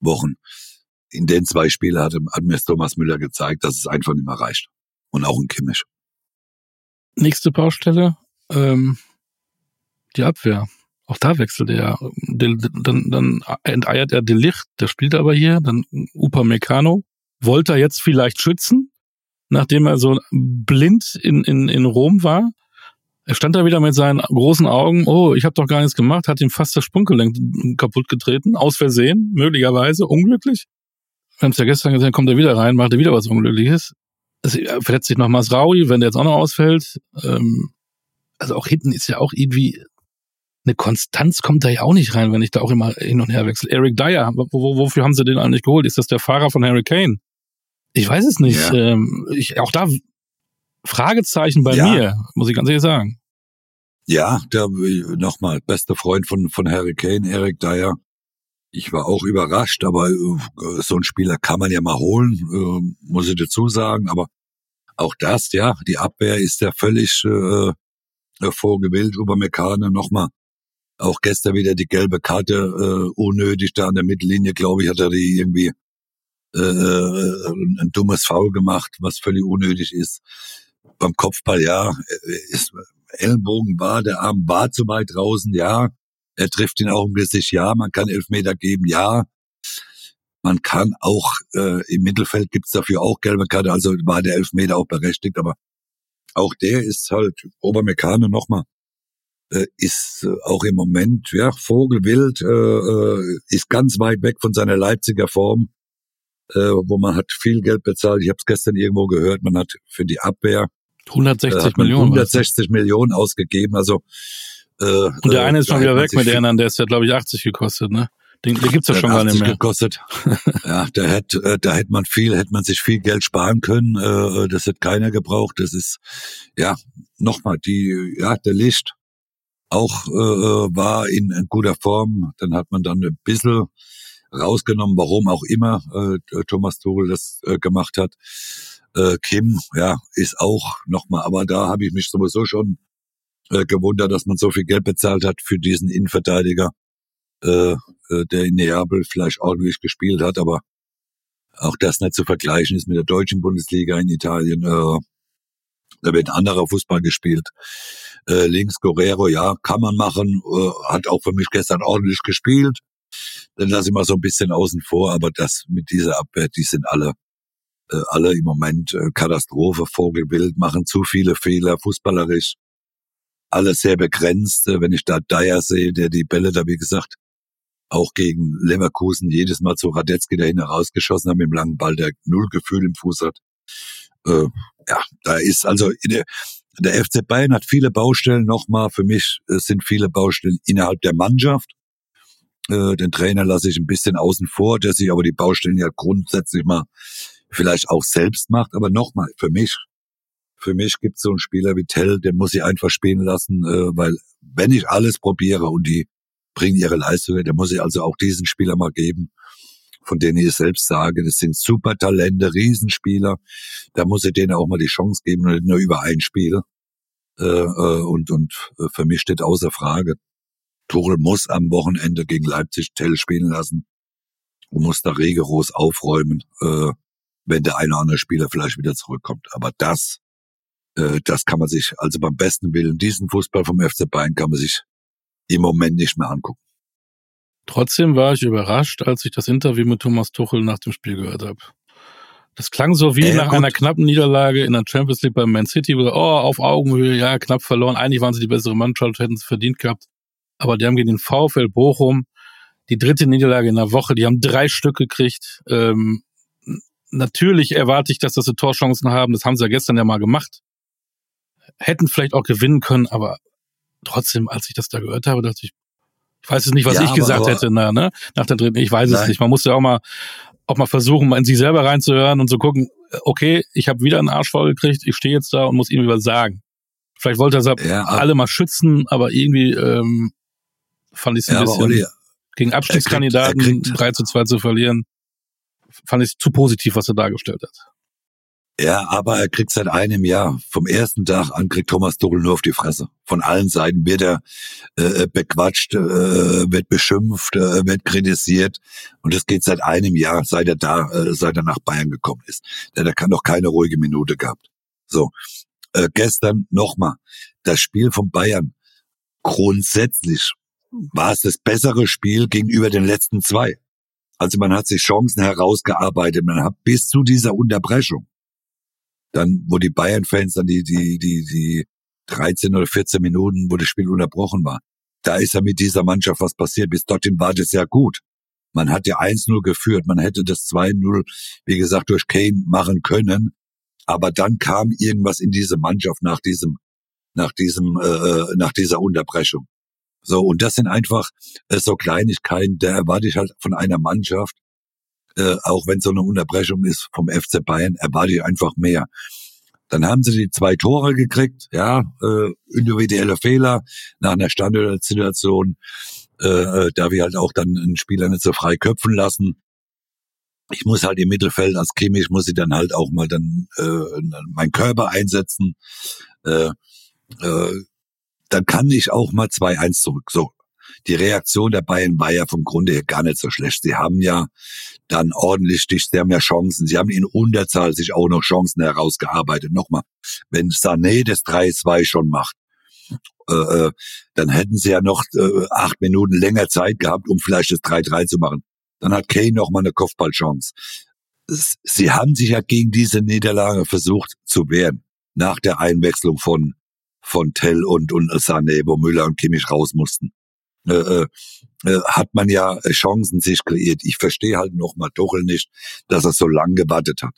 Wochen. In den zwei Spielen hat, hat mir Thomas Müller gezeigt, dass es einfach nicht mehr reicht. Und auch in Kimmich. Nächste Baustelle, ähm, die Abwehr. Auch da wechselt er. Dann, dann enteiert er Delicht, der spielt aber hier. Dann Upa Meccano. Wollte er jetzt vielleicht schützen, nachdem er so blind in, in, in Rom war? Er stand da wieder mit seinen großen Augen, oh, ich habe doch gar nichts gemacht, hat ihm fast das Sprunggelenk kaputt getreten, aus Versehen, möglicherweise, unglücklich. Wir haben es ja gestern gesehen, kommt er wieder rein, macht er wieder was Unglückliches. Es verletzt sich noch Masraui, wenn der jetzt auch noch ausfällt. Ähm, also auch hinten ist ja auch irgendwie eine Konstanz kommt da ja auch nicht rein, wenn ich da auch immer hin und her wechsle. Eric Dyer, wo, wofür haben sie den eigentlich geholt? Ist das der Fahrer von Harry Kane? Ich weiß es nicht. Ja. Ähm, ich, auch da Fragezeichen bei ja. mir, muss ich ganz ehrlich sagen. Ja, der nochmal beste Freund von von Harry Kane, Eric Dyer. Ich war auch überrascht, aber äh, so ein Spieler kann man ja mal holen, äh, muss ich dazu sagen. Aber auch das, ja, die Abwehr ist ja völlig äh, vorgewählt über Mekane nochmal. Auch gestern wieder die gelbe Karte, äh, unnötig da an der Mittellinie, glaube ich, hat er die irgendwie äh, äh ein dummes Foul gemacht, was völlig unnötig ist beim Kopfball, ja, ist, Ellenbogen war, der Arm war zu weit draußen, ja. Er trifft ihn auch im Gesicht, ja. Man kann Elfmeter geben, ja. Man kann auch, äh, im Mittelfeld gibt's dafür auch gelbe Karte, also war der Elfmeter auch berechtigt, aber auch der ist halt, Obermekane nochmal, äh, ist äh, auch im Moment, ja, Vogelwild, äh, äh, ist ganz weit weg von seiner Leipziger Form, äh, wo man hat viel Geld bezahlt. Ich habe es gestern irgendwo gehört, man hat für die Abwehr 160 äh, Millionen. 160 Millionen ausgegeben. Also äh, und der eine ist schon wieder weg mit der anderen, der ist ja glaube ich 80 gekostet, ne? Den, den gibt's ja schon gar nicht mehr. gekostet. [LAUGHS] ja, da hätte äh, da hätte man viel, hätte man sich viel Geld sparen können. Äh, das hätte keiner gebraucht. Das ist ja nochmal die ja der Licht auch äh, war in, in guter Form. Dann hat man dann ein bisschen rausgenommen, warum auch immer äh, Thomas Tuchel das äh, gemacht hat. Äh, Kim, ja, ist auch nochmal, aber da habe ich mich sowieso schon äh, gewundert, dass man so viel Geld bezahlt hat für diesen Innenverteidiger, äh, äh, der in Neapel vielleicht ordentlich gespielt hat, aber auch das nicht zu vergleichen ist mit der deutschen Bundesliga in Italien. Äh, da wird anderer Fußball gespielt. Äh, links Guerrero, ja, kann man machen, äh, hat auch für mich gestern ordentlich gespielt. Dann lasse ich mal so ein bisschen außen vor, aber das mit dieser Abwehr, die sind alle äh, alle im Moment äh, Katastrophe, Vogelbild, machen zu viele Fehler, fußballerisch. Alles sehr begrenzt. Äh, wenn ich da Dyer sehe, der die Bälle da, wie gesagt, auch gegen Leverkusen jedes Mal zu Radetzky dahin herausgeschossen hat mit dem langen Ball, der null Gefühl im Fuß hat. Äh, ja, da ist also der, der FC Bayern hat viele Baustellen nochmal. Für mich äh, sind viele Baustellen innerhalb der Mannschaft. Äh, den Trainer lasse ich ein bisschen außen vor, der sich aber die Baustellen ja grundsätzlich mal vielleicht auch selbst macht. Aber nochmal, für mich, für mich gibt es so einen Spieler wie Tell, den muss ich einfach spielen lassen, äh, weil wenn ich alles probiere und die bringen ihre Leistung, dann muss ich also auch diesen Spieler mal geben, von denen ich selbst sage, das sind super Talente, Riesenspieler. Da muss ich denen auch mal die Chance geben und nicht nur über ein Spiel. Äh, äh, und, und äh, für mich steht außer Frage, Tuchel muss am Wochenende gegen Leipzig Tell spielen lassen und muss da rigoros aufräumen. Äh, wenn der eine oder andere Spieler vielleicht wieder zurückkommt. Aber das, äh, das kann man sich, also beim besten Willen, diesen Fußball vom FC Bayern kann man sich im Moment nicht mehr angucken. Trotzdem war ich überrascht, als ich das Interview mit Thomas Tuchel nach dem Spiel gehört habe. Das klang so wie äh, nach gut. einer knappen Niederlage in der Champions League bei Man City, wo, oh, auf Augenhöhe, ja, knapp verloren. Eigentlich waren sie die bessere Mannschaft, hätten es verdient gehabt. Aber die haben gegen den VfL Bochum die dritte Niederlage in der Woche, die haben drei Stück gekriegt. Ähm, natürlich erwarte ich, dass das Torchancen haben. Das haben sie ja gestern ja mal gemacht. Hätten vielleicht auch gewinnen können, aber trotzdem, als ich das da gehört habe, dachte ich, ich weiß es nicht, was ja, ich gesagt aber, hätte, na, ne? Nach der dritten, ich weiß nein. es nicht. Man muss ja auch mal, auch mal versuchen, mal in sich selber reinzuhören und zu gucken, okay, ich habe wieder einen Arsch voll gekriegt, ich stehe jetzt da und muss ihm was sagen. Vielleicht wollte er ja, alle mal schützen, aber irgendwie ähm, fand ich es ein ja, bisschen Olli, gegen Abstiegskandidaten er kriegt, er kriegt, 3 zu 2 zu verlieren, fand ich zu positiv, was er dargestellt hat. Ja, aber er kriegt seit einem Jahr, vom ersten Tag an, kriegt Thomas Tuchel nur auf die Fresse. Von allen Seiten wird er äh, bequatscht, äh, wird beschimpft, äh, wird kritisiert. Und das geht seit einem Jahr, seit er da, äh, seit er nach Bayern gekommen ist. Denn er kann doch keine ruhige Minute gehabt. So, äh, gestern nochmal, das Spiel von Bayern. Grundsätzlich war es das bessere Spiel gegenüber den letzten zwei. Also man hat sich Chancen herausgearbeitet, man hat bis zu dieser Unterbrechung dann, wo die Bayern-Fans dann die, die, die, die 13 oder 14 Minuten, wo das Spiel unterbrochen war, da ist ja mit dieser Mannschaft was passiert. Bis dorthin war das ja gut. Man hat ja 1-0 geführt, man hätte das 2-0, wie gesagt, durch Kane machen können. Aber dann kam irgendwas in diese Mannschaft nach diesem, nach diesem, äh, äh nach dieser Unterbrechung. So, und das sind einfach äh, so Kleinigkeiten, da erwarte ich halt von einer Mannschaft, äh, auch wenn so eine Unterbrechung ist vom FC Bayern, erwarte ich einfach mehr. Dann haben sie die zwei Tore gekriegt, ja, äh, individuelle Fehler nach einer Standardsituation. Äh, äh, da wir halt auch dann einen Spieler nicht so frei köpfen lassen. Ich muss halt im Mittelfeld als Kimmich muss ich dann halt auch mal dann äh, meinen Körper einsetzen. Äh, äh, dann kann ich auch mal 2-1 zurück. So, die Reaktion der Bayern war ja vom Grunde her gar nicht so schlecht. Sie haben ja dann ordentlich, sie haben ja Chancen. Sie haben in Unterzahl sich auch noch Chancen herausgearbeitet. Nochmal, wenn Sané das 3-2 schon macht, äh, äh, dann hätten sie ja noch äh, acht Minuten länger Zeit gehabt, um vielleicht das 3-3 zu machen. Dann hat Kane noch mal eine Kopfballchance. Sie haben sich ja gegen diese Niederlage versucht zu wehren. Nach der Einwechslung von, von Tell und, und Sané, wo Müller und Kimmich raus mussten. Äh, äh, äh, hat man ja Chancen sich kreiert. Ich verstehe halt noch mal Tuchel nicht, dass er so lange gewartet hat,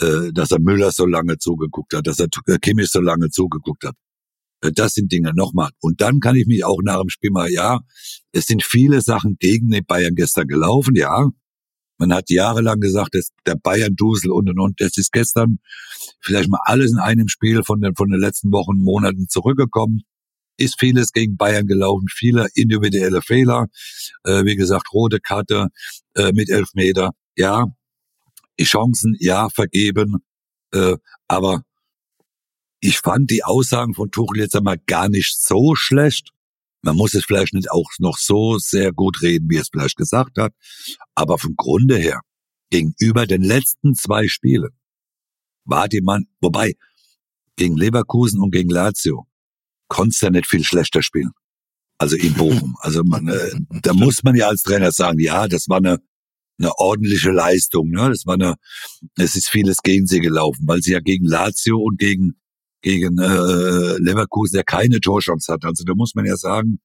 äh, dass er Müller so lange zugeguckt hat, dass er äh, Kimmich so lange zugeguckt hat. Äh, das sind Dinge nochmal. Und dann kann ich mich auch nach dem Spiel mal, ja, es sind viele Sachen gegen den Bayern gestern gelaufen, ja. Man hat jahrelang gesagt, dass der Bayern-Dusel und und und. Das ist gestern vielleicht mal alles in einem Spiel von den, von den letzten Wochen, Monaten zurückgekommen ist vieles gegen Bayern gelaufen, viele individuelle Fehler. Äh, wie gesagt, rote Karte äh, mit Elfmeter. Ja, die Chancen, ja, vergeben. Äh, aber ich fand die Aussagen von Tuchel jetzt einmal gar nicht so schlecht. Man muss es vielleicht nicht auch noch so sehr gut reden, wie es vielleicht gesagt hat. Aber vom Grunde her, gegenüber den letzten zwei Spielen, war die Mann, wobei, gegen Leverkusen und gegen Lazio, konntest ja nicht viel schlechter spielen. Also in Bochum. [LAUGHS] Also man, äh, da muss man ja als Trainer sagen, ja, das war eine, eine ordentliche Leistung. Ne? Das war eine, es ist vieles gegen sie gelaufen, weil sie ja gegen Lazio und gegen gegen äh, Leverkusen ja keine Torchance hat. Also da muss man ja sagen,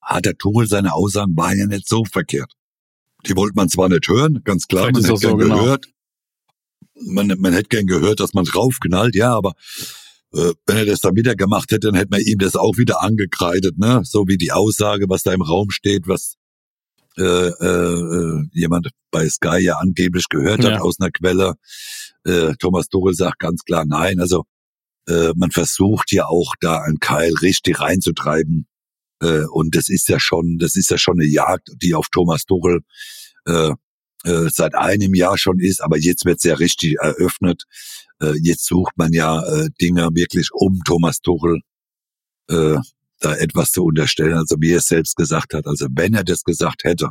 hat der Tuchel seine Aussagen waren ja nicht so verkehrt. Die wollte man zwar nicht hören, ganz klar, Vielleicht man hätte gern so, genau. gehört. Man, man hätte gern gehört, dass man draufknallt, ja, aber äh, wenn er das dann wieder gemacht hätte, dann hätte man ihm das auch wieder angekreidet, ne? So wie die Aussage, was da im Raum steht, was äh, äh, jemand bei Sky ja angeblich gehört ja. hat aus einer Quelle. Äh, Thomas Tuchel sagt ganz klar nein. Also äh, man versucht ja auch da einen Keil richtig reinzutreiben. Äh, und das ist ja schon, das ist ja schon eine Jagd, die auf Thomas Tuchel äh, äh, seit einem Jahr schon ist, aber jetzt wird ja richtig eröffnet. Äh, jetzt sucht man ja äh, Dinge wirklich um Thomas Tuchel äh, da etwas zu unterstellen, also wie er es selbst gesagt hat. Also wenn er das gesagt hätte,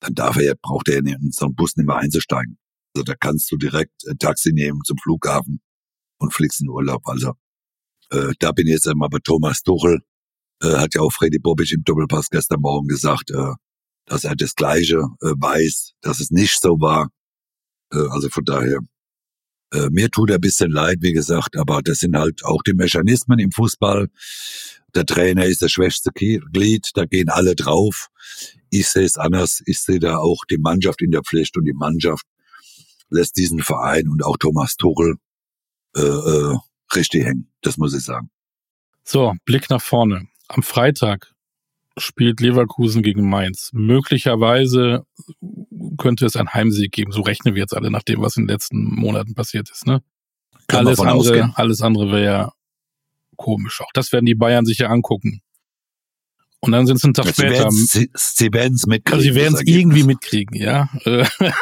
dann darf er, braucht er in so einen Bus nicht mehr einzusteigen. Also da kannst du direkt ein Taxi nehmen zum Flughafen und fliegst in Urlaub. Also äh, da bin ich jetzt einmal bei Thomas Tuchel. Äh, hat ja auch Freddy Bobic im Doppelpass gestern Morgen gesagt, äh, dass er das Gleiche äh, weiß, dass es nicht so war. Äh, also von daher äh, mir tut er ein bisschen leid, wie gesagt, aber das sind halt auch die Mechanismen im Fußball. Der Trainer ist das schwächste Glied, da gehen alle drauf. Ich sehe es anders. Ich sehe da auch die Mannschaft in der Pflicht und die Mannschaft lässt diesen Verein und auch Thomas Tuchel äh, äh, richtig hängen. Das muss ich sagen. So, Blick nach vorne. Am Freitag spielt Leverkusen gegen Mainz. Möglicherweise könnte es einen Heimsieg geben. So rechnen wir jetzt alle nach dem, was in den letzten Monaten passiert ist. Ne? alles andere, alles andere wäre ja komisch. Auch das werden die Bayern sicher angucken. Und dann sind es einen Tag Sie später. Sie, werden es mitkriegen. Also sie werden es irgendwie mitkriegen, ja. Äh, [LAUGHS]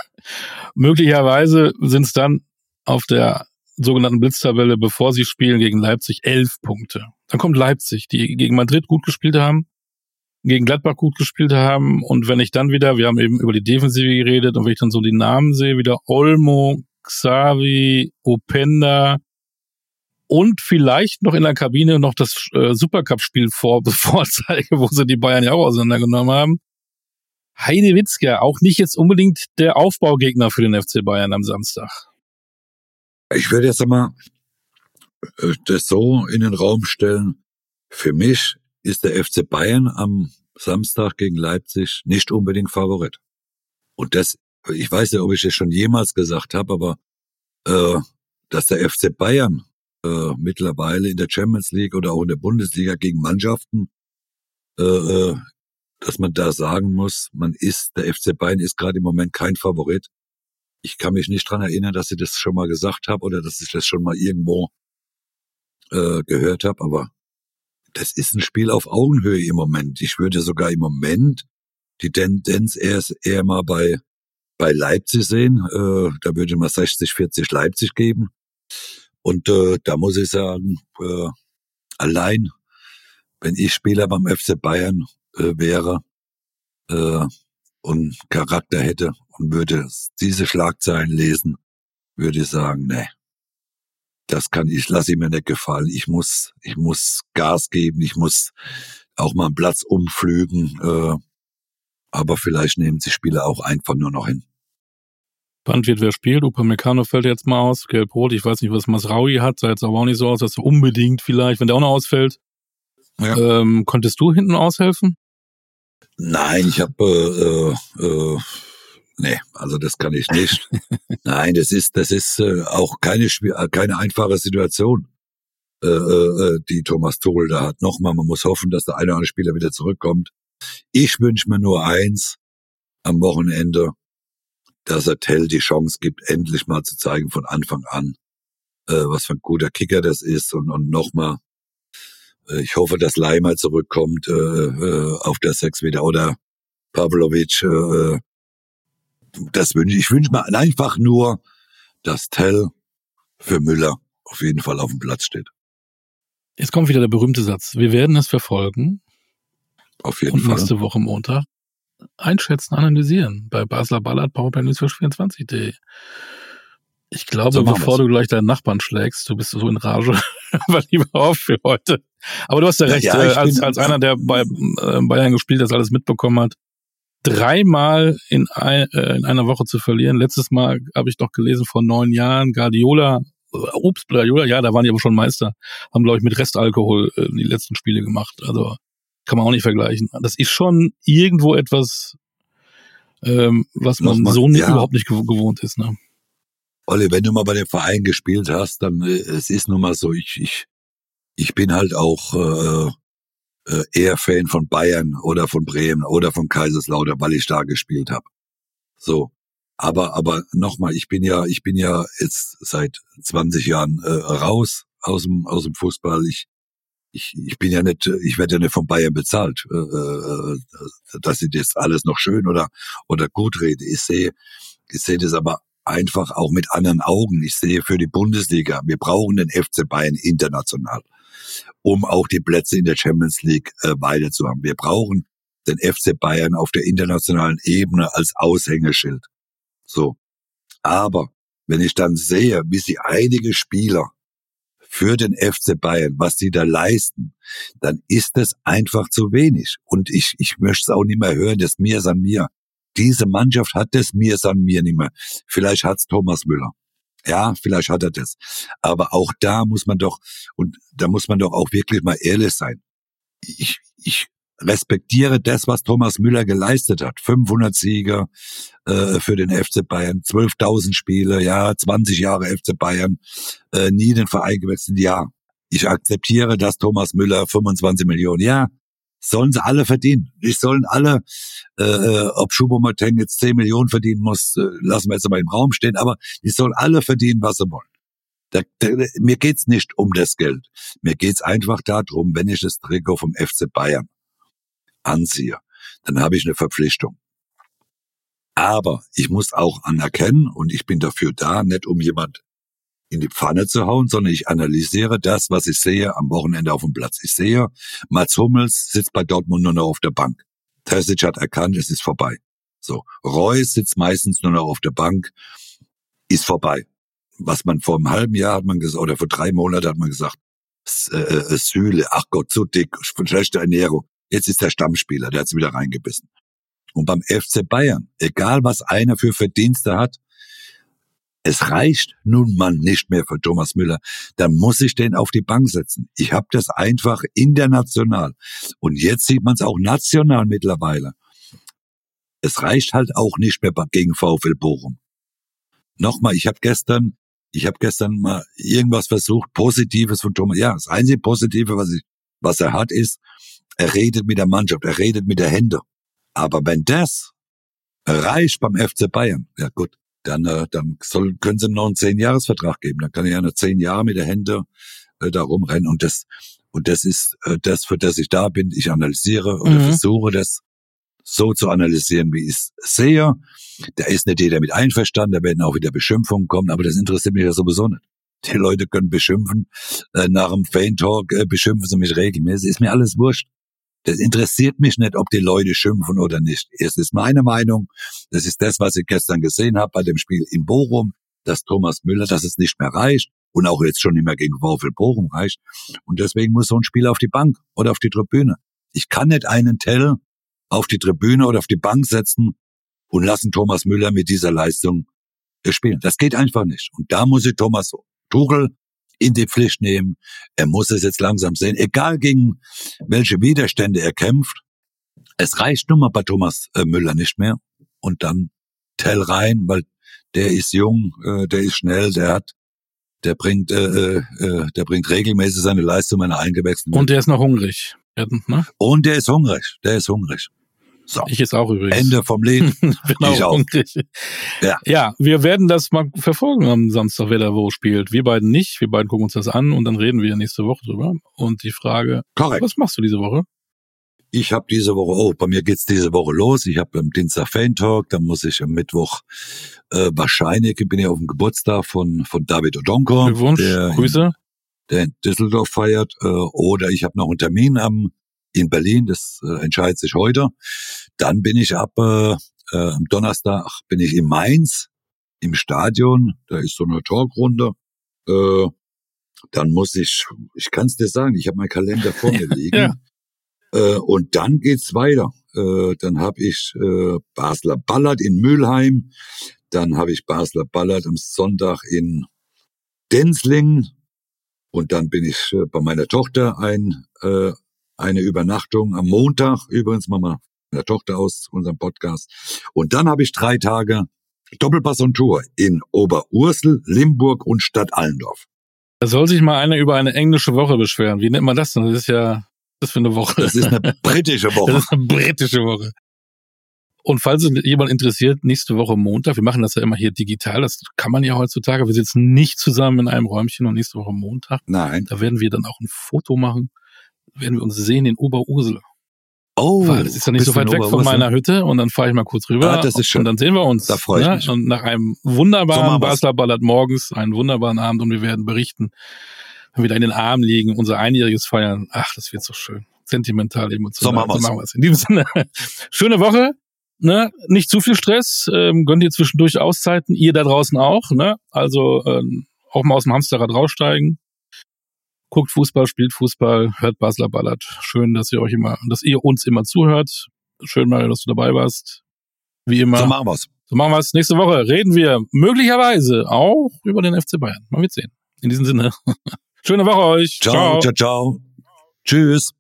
Möglicherweise sind es dann auf der sogenannten Blitztabelle, bevor sie spielen gegen Leipzig, elf Punkte. Dann kommt Leipzig, die gegen Madrid gut gespielt haben, gegen Gladbach gut gespielt haben. Und wenn ich dann wieder, wir haben eben über die Defensive geredet, und wenn ich dann so die Namen sehe, wieder Olmo, Xavi, Openda und vielleicht noch in der Kabine noch das äh, Supercup-Spiel vor, [LAUGHS] vorzeige, wo sie die Bayern ja auch auseinandergenommen haben. Heide Witzka, auch nicht jetzt unbedingt der Aufbaugegner für den FC Bayern am Samstag. Ich würde jetzt einmal äh, das so in den Raum stellen. Für mich ist der FC Bayern am Samstag gegen Leipzig nicht unbedingt Favorit. Und das, ich weiß nicht, ob ich das schon jemals gesagt habe, aber äh, dass der FC Bayern äh, mittlerweile in der Champions League oder auch in der Bundesliga gegen Mannschaften, äh, äh, dass man da sagen muss, man ist, der FC Bayern ist gerade im Moment kein Favorit. Ich kann mich nicht dran erinnern, dass ich das schon mal gesagt habe oder dass ich das schon mal irgendwo äh, gehört habe, aber das ist ein Spiel auf Augenhöhe im Moment. Ich würde sogar im Moment die Tendenz eher, eher mal bei, bei Leipzig sehen. Äh, da würde man 60, 40 Leipzig geben. Und äh, da muss ich sagen, äh, allein, wenn ich Spieler beim FC Bayern äh, wäre äh, und Charakter hätte und würde diese Schlagzeilen lesen, würde ich sagen, nee, das kann ich, lasse ich mir nicht gefallen. Ich muss, ich muss Gas geben, ich muss auch mal einen Platz umflügen, äh, aber vielleicht nehmen sich Spieler auch einfach nur noch hin. Spannend wird, wer spielt. Upamecano fällt jetzt mal aus. Gelb-Rot. Ich weiß nicht, was Masraui hat. Sah jetzt aber auch nicht so aus, dass er unbedingt vielleicht, wenn der auch noch ausfällt. Ja. Ähm, konntest du hinten aushelfen? Nein, ich habe äh, äh, nee, also das kann ich nicht. [LAUGHS] Nein, das ist das ist äh, auch keine äh, keine einfache Situation, äh, äh, die Thomas Tuchel da hat. Nochmal, man muss hoffen, dass der eine oder andere Spieler wieder zurückkommt. Ich wünsche mir nur eins am Wochenende, dass er Tell die Chance gibt, endlich mal zu zeigen von Anfang an, äh, was für ein guter Kicker das ist und, und nochmal. äh, Ich hoffe, dass Leimer zurückkommt äh, äh, auf der Sechs wieder oder Pavlovic. Äh, das wünsche ich. Ich wünsche mir einfach nur, dass Tell für Müller auf jeden Fall auf dem Platz steht. Jetzt kommt wieder der berühmte Satz. Wir werden es verfolgen Auf jeden und Fall. nächste Woche Montag einschätzen, analysieren bei Basler Ballard Powerplay News für 24.de. Ich glaube, So bevor du gleich deinen Nachbarn schlägst, du bist so in Rage, [LAUGHS] aber lieber auf für heute. Aber du hast ja Ja, recht, ja, äh, ich als, als einer, der bei äh, Bayern gespielt hat, das alles mitbekommen hat, dreimal in, ein, äh, in einer Woche zu verlieren. Letztes Mal habe ich doch gelesen vor neun Jahren, Guardiola, äh, Obst, Guardiola, ja, da waren die aber schon Meister, haben, glaube ich, mit Restalkohol äh, die letzten Spiele gemacht. Also kann man auch nicht vergleichen. Das ist schon irgendwo etwas, ähm, was man Nochmal, so nicht, ja. überhaupt nicht gew- gewohnt ist. Ne? Olli, wenn du mal bei dem Verein gespielt hast, dann äh, es ist nun mal so, ich, ich, ich bin halt auch äh, äh, eher Fan von Bayern oder von Bremen oder von Kaiserslautern, weil ich da gespielt habe. So. Aber, aber nochmal, ich bin ja, ich bin ja jetzt seit 20 Jahren äh, raus aus dem, aus dem Fußball. Ich, ich, ich bin ja nicht, ich werde ja nicht von Bayern bezahlt, äh, äh, dass ich das alles noch schön oder, oder gut rede. Ich sehe, ich sehe das aber einfach auch mit anderen Augen. Ich sehe für die Bundesliga, wir brauchen den FC Bayern international, um auch die Plätze in der Champions League äh, weiter zu haben. Wir brauchen den FC Bayern auf der internationalen Ebene als Aushängeschild. So. Aber wenn ich dann sehe, wie sie einige Spieler für den FC Bayern, was sie da leisten, dann ist es einfach zu wenig. Und ich, ich möchte es auch nicht mehr hören, das mir an mir. Diese Mannschaft hat das mir an mir nicht mehr. Vielleicht hat's Thomas Müller. Ja, vielleicht hat er das. Aber auch da muss man doch, und da muss man doch auch wirklich mal ehrlich sein. Ich, ich respektiere das, was Thomas Müller geleistet hat. 500 Siege äh, für den FC Bayern, 12.000 Spiele, ja, 20 Jahre FC Bayern, äh, nie den Verein gewechselt, ja. Ich akzeptiere, dass Thomas Müller 25 Millionen, ja, sollen sie alle verdienen. Ich sollen alle, äh, äh, ob Schubomoteng jetzt 10 Millionen verdienen muss, äh, lassen wir jetzt mal im Raum stehen, aber die sollen alle verdienen, was sie wollen. Da, da, mir geht's nicht um das Geld. Mir geht's einfach darum, wenn ich das Trikot vom FC Bayern anziehe, dann habe ich eine Verpflichtung. Aber ich muss auch anerkennen, und ich bin dafür da, nicht um jemand in die Pfanne zu hauen, sondern ich analysiere das, was ich sehe am Wochenende auf dem Platz. Ich sehe, Mats Hummels sitzt bei Dortmund nur noch auf der Bank. Terzic hat erkannt, es ist vorbei. So, Reus sitzt meistens nur noch auf der Bank, ist vorbei. Was man vor einem halben Jahr hat man gesagt, oder vor drei Monaten hat man gesagt, äh, äh, Sühle, ach Gott, zu dick, schlechte Ernährung. Jetzt ist der Stammspieler, der hat's wieder reingebissen. Und beim FC Bayern, egal was einer für Verdienste hat, es reicht nun mal nicht mehr für Thomas Müller, dann muss ich den auf die Bank setzen. Ich habe das einfach international. Und jetzt sieht man es auch national mittlerweile. Es reicht halt auch nicht mehr gegen VfL Bochum. Nochmal, ich habe gestern, ich habe gestern mal irgendwas versucht, Positives von Thomas. Ja, das einzige Positive, was, ich, was er hat, ist, er redet mit der Mannschaft, er redet mit der Hände. Aber wenn das reicht beim FC Bayern, ja gut, dann, äh, dann soll, können sie ihm noch einen Zehn-Jahres-Vertrag geben. Dann kann er ja noch zehn Jahre mit der Hände äh, da rumrennen. Und das, und das ist äh, das, für das ich da bin. Ich analysiere oder mhm. versuche das so zu analysieren, wie ich es sehe. Da ist nicht jeder mit einverstanden, da werden auch wieder Beschimpfungen kommen, aber das interessiert mich ja sowieso nicht. Die Leute können beschimpfen, äh, nach dem Fan-Talk äh, beschimpfen sie mich regelmäßig, ist mir alles wurscht. Das interessiert mich nicht, ob die Leute schimpfen oder nicht. Es ist meine Meinung. Das ist das, was ich gestern gesehen habe bei dem Spiel in Bochum, dass Thomas Müller, dass es nicht mehr reicht und auch jetzt schon nicht mehr gegen VfL Bochum reicht. Und deswegen muss so ein Spiel auf die Bank oder auf die Tribüne. Ich kann nicht einen Tell auf die Tribüne oder auf die Bank setzen und lassen Thomas Müller mit dieser Leistung spielen. Das geht einfach nicht. Und da muss ich Thomas Tuchel in die Pflicht nehmen. Er muss es jetzt langsam sehen, egal gegen welche Widerstände er kämpft. Es reicht nun mal bei Thomas äh, Müller nicht mehr. Und dann Tell rein, weil der ist jung, äh, der ist schnell, der hat, der bringt, äh, äh, der bringt regelmäßig seine Leistung, wenn er eingewechselt wird. Und der ist noch hungrig. Ne? Und der ist hungrig, der ist hungrig. So. Ich ist auch übrigens. Ende vom Leben. bin [LAUGHS] ich auch. Ja. ja, wir werden das mal verfolgen am Samstag, wer da wo spielt. Wir beiden nicht. Wir beiden gucken uns das an und dann reden wir nächste Woche drüber. Und die Frage, Korrekt. was machst du diese Woche? Ich habe diese Woche, oh, bei mir geht's diese Woche los. Ich habe am Dienstag Fan Talk, dann muss ich am Mittwoch äh, wahrscheinlich, bin ich auf dem Geburtstag von von David Odonko. Glückwunsch, Grüße. In, der in Düsseldorf feiert. Äh, oder ich habe noch einen Termin am in Berlin, das äh, entscheidet sich heute. Dann bin ich ab äh, äh, am Donnerstag bin ich in Mainz im Stadion, da ist so eine Talkrunde. Äh, dann muss ich, ich kann es dir sagen, ich habe meinen Kalender vor mir [LAUGHS] liegen. ja. äh, und dann geht's weiter. Äh, dann habe ich äh, Basler Ballard in Mülheim. Dann habe ich Basler Ballard am Sonntag in Denzlingen. Und dann bin ich äh, bei meiner Tochter ein äh, eine Übernachtung am Montag, übrigens Mama der Tochter aus unserem Podcast. Und dann habe ich drei Tage Doppelpass und Tour in Oberursel, Limburg und Stadt Allendorf. Da soll sich mal einer über eine englische Woche beschweren. Wie nennt man das denn? Das ist ja, das ist für eine Woche. Das ist eine [LAUGHS] britische Woche. Das ist eine britische Woche. Und falls es jemand interessiert, nächste Woche Montag, wir machen das ja immer hier digital, das kann man ja heutzutage, wir sitzen nicht zusammen in einem Räumchen und nächste Woche Montag. Nein. Da werden wir dann auch ein Foto machen werden wir uns sehen in Oberursel. Oh, Weil es ist ja nicht so weit weg von meiner Hütte und dann fahre ich mal kurz rüber ah, das ist schön. und dann sehen wir uns. Da freue ich ne? mich. Und nach einem wunderbaren Basler Ballert morgens, einen wunderbaren Abend und wir werden berichten, wenn wir da in den Armen liegen, unser Einjähriges feiern. Ach, das wird so schön. Sentimental, emotional. So machen wir es. In diesem Sinne, [LAUGHS] schöne Woche. Ne? Nicht zu viel Stress. Ähm, gönnt ihr zwischendurch Auszeiten. Ihr da draußen auch. Ne? Also ähm, auch mal aus dem Hamsterrad raussteigen guckt Fußball, spielt Fußball, hört Basler Ballert. Schön, dass ihr euch immer, dass ihr uns immer zuhört. Schön mal, dass du dabei warst. Wie immer. So machen wir's. So machen wir's. Nächste Woche reden wir möglicherweise auch über den FC Bayern. Mal wird sehen. In diesem Sinne. [LAUGHS] Schöne Woche euch. Ciao, ciao, ciao. ciao. Tschüss.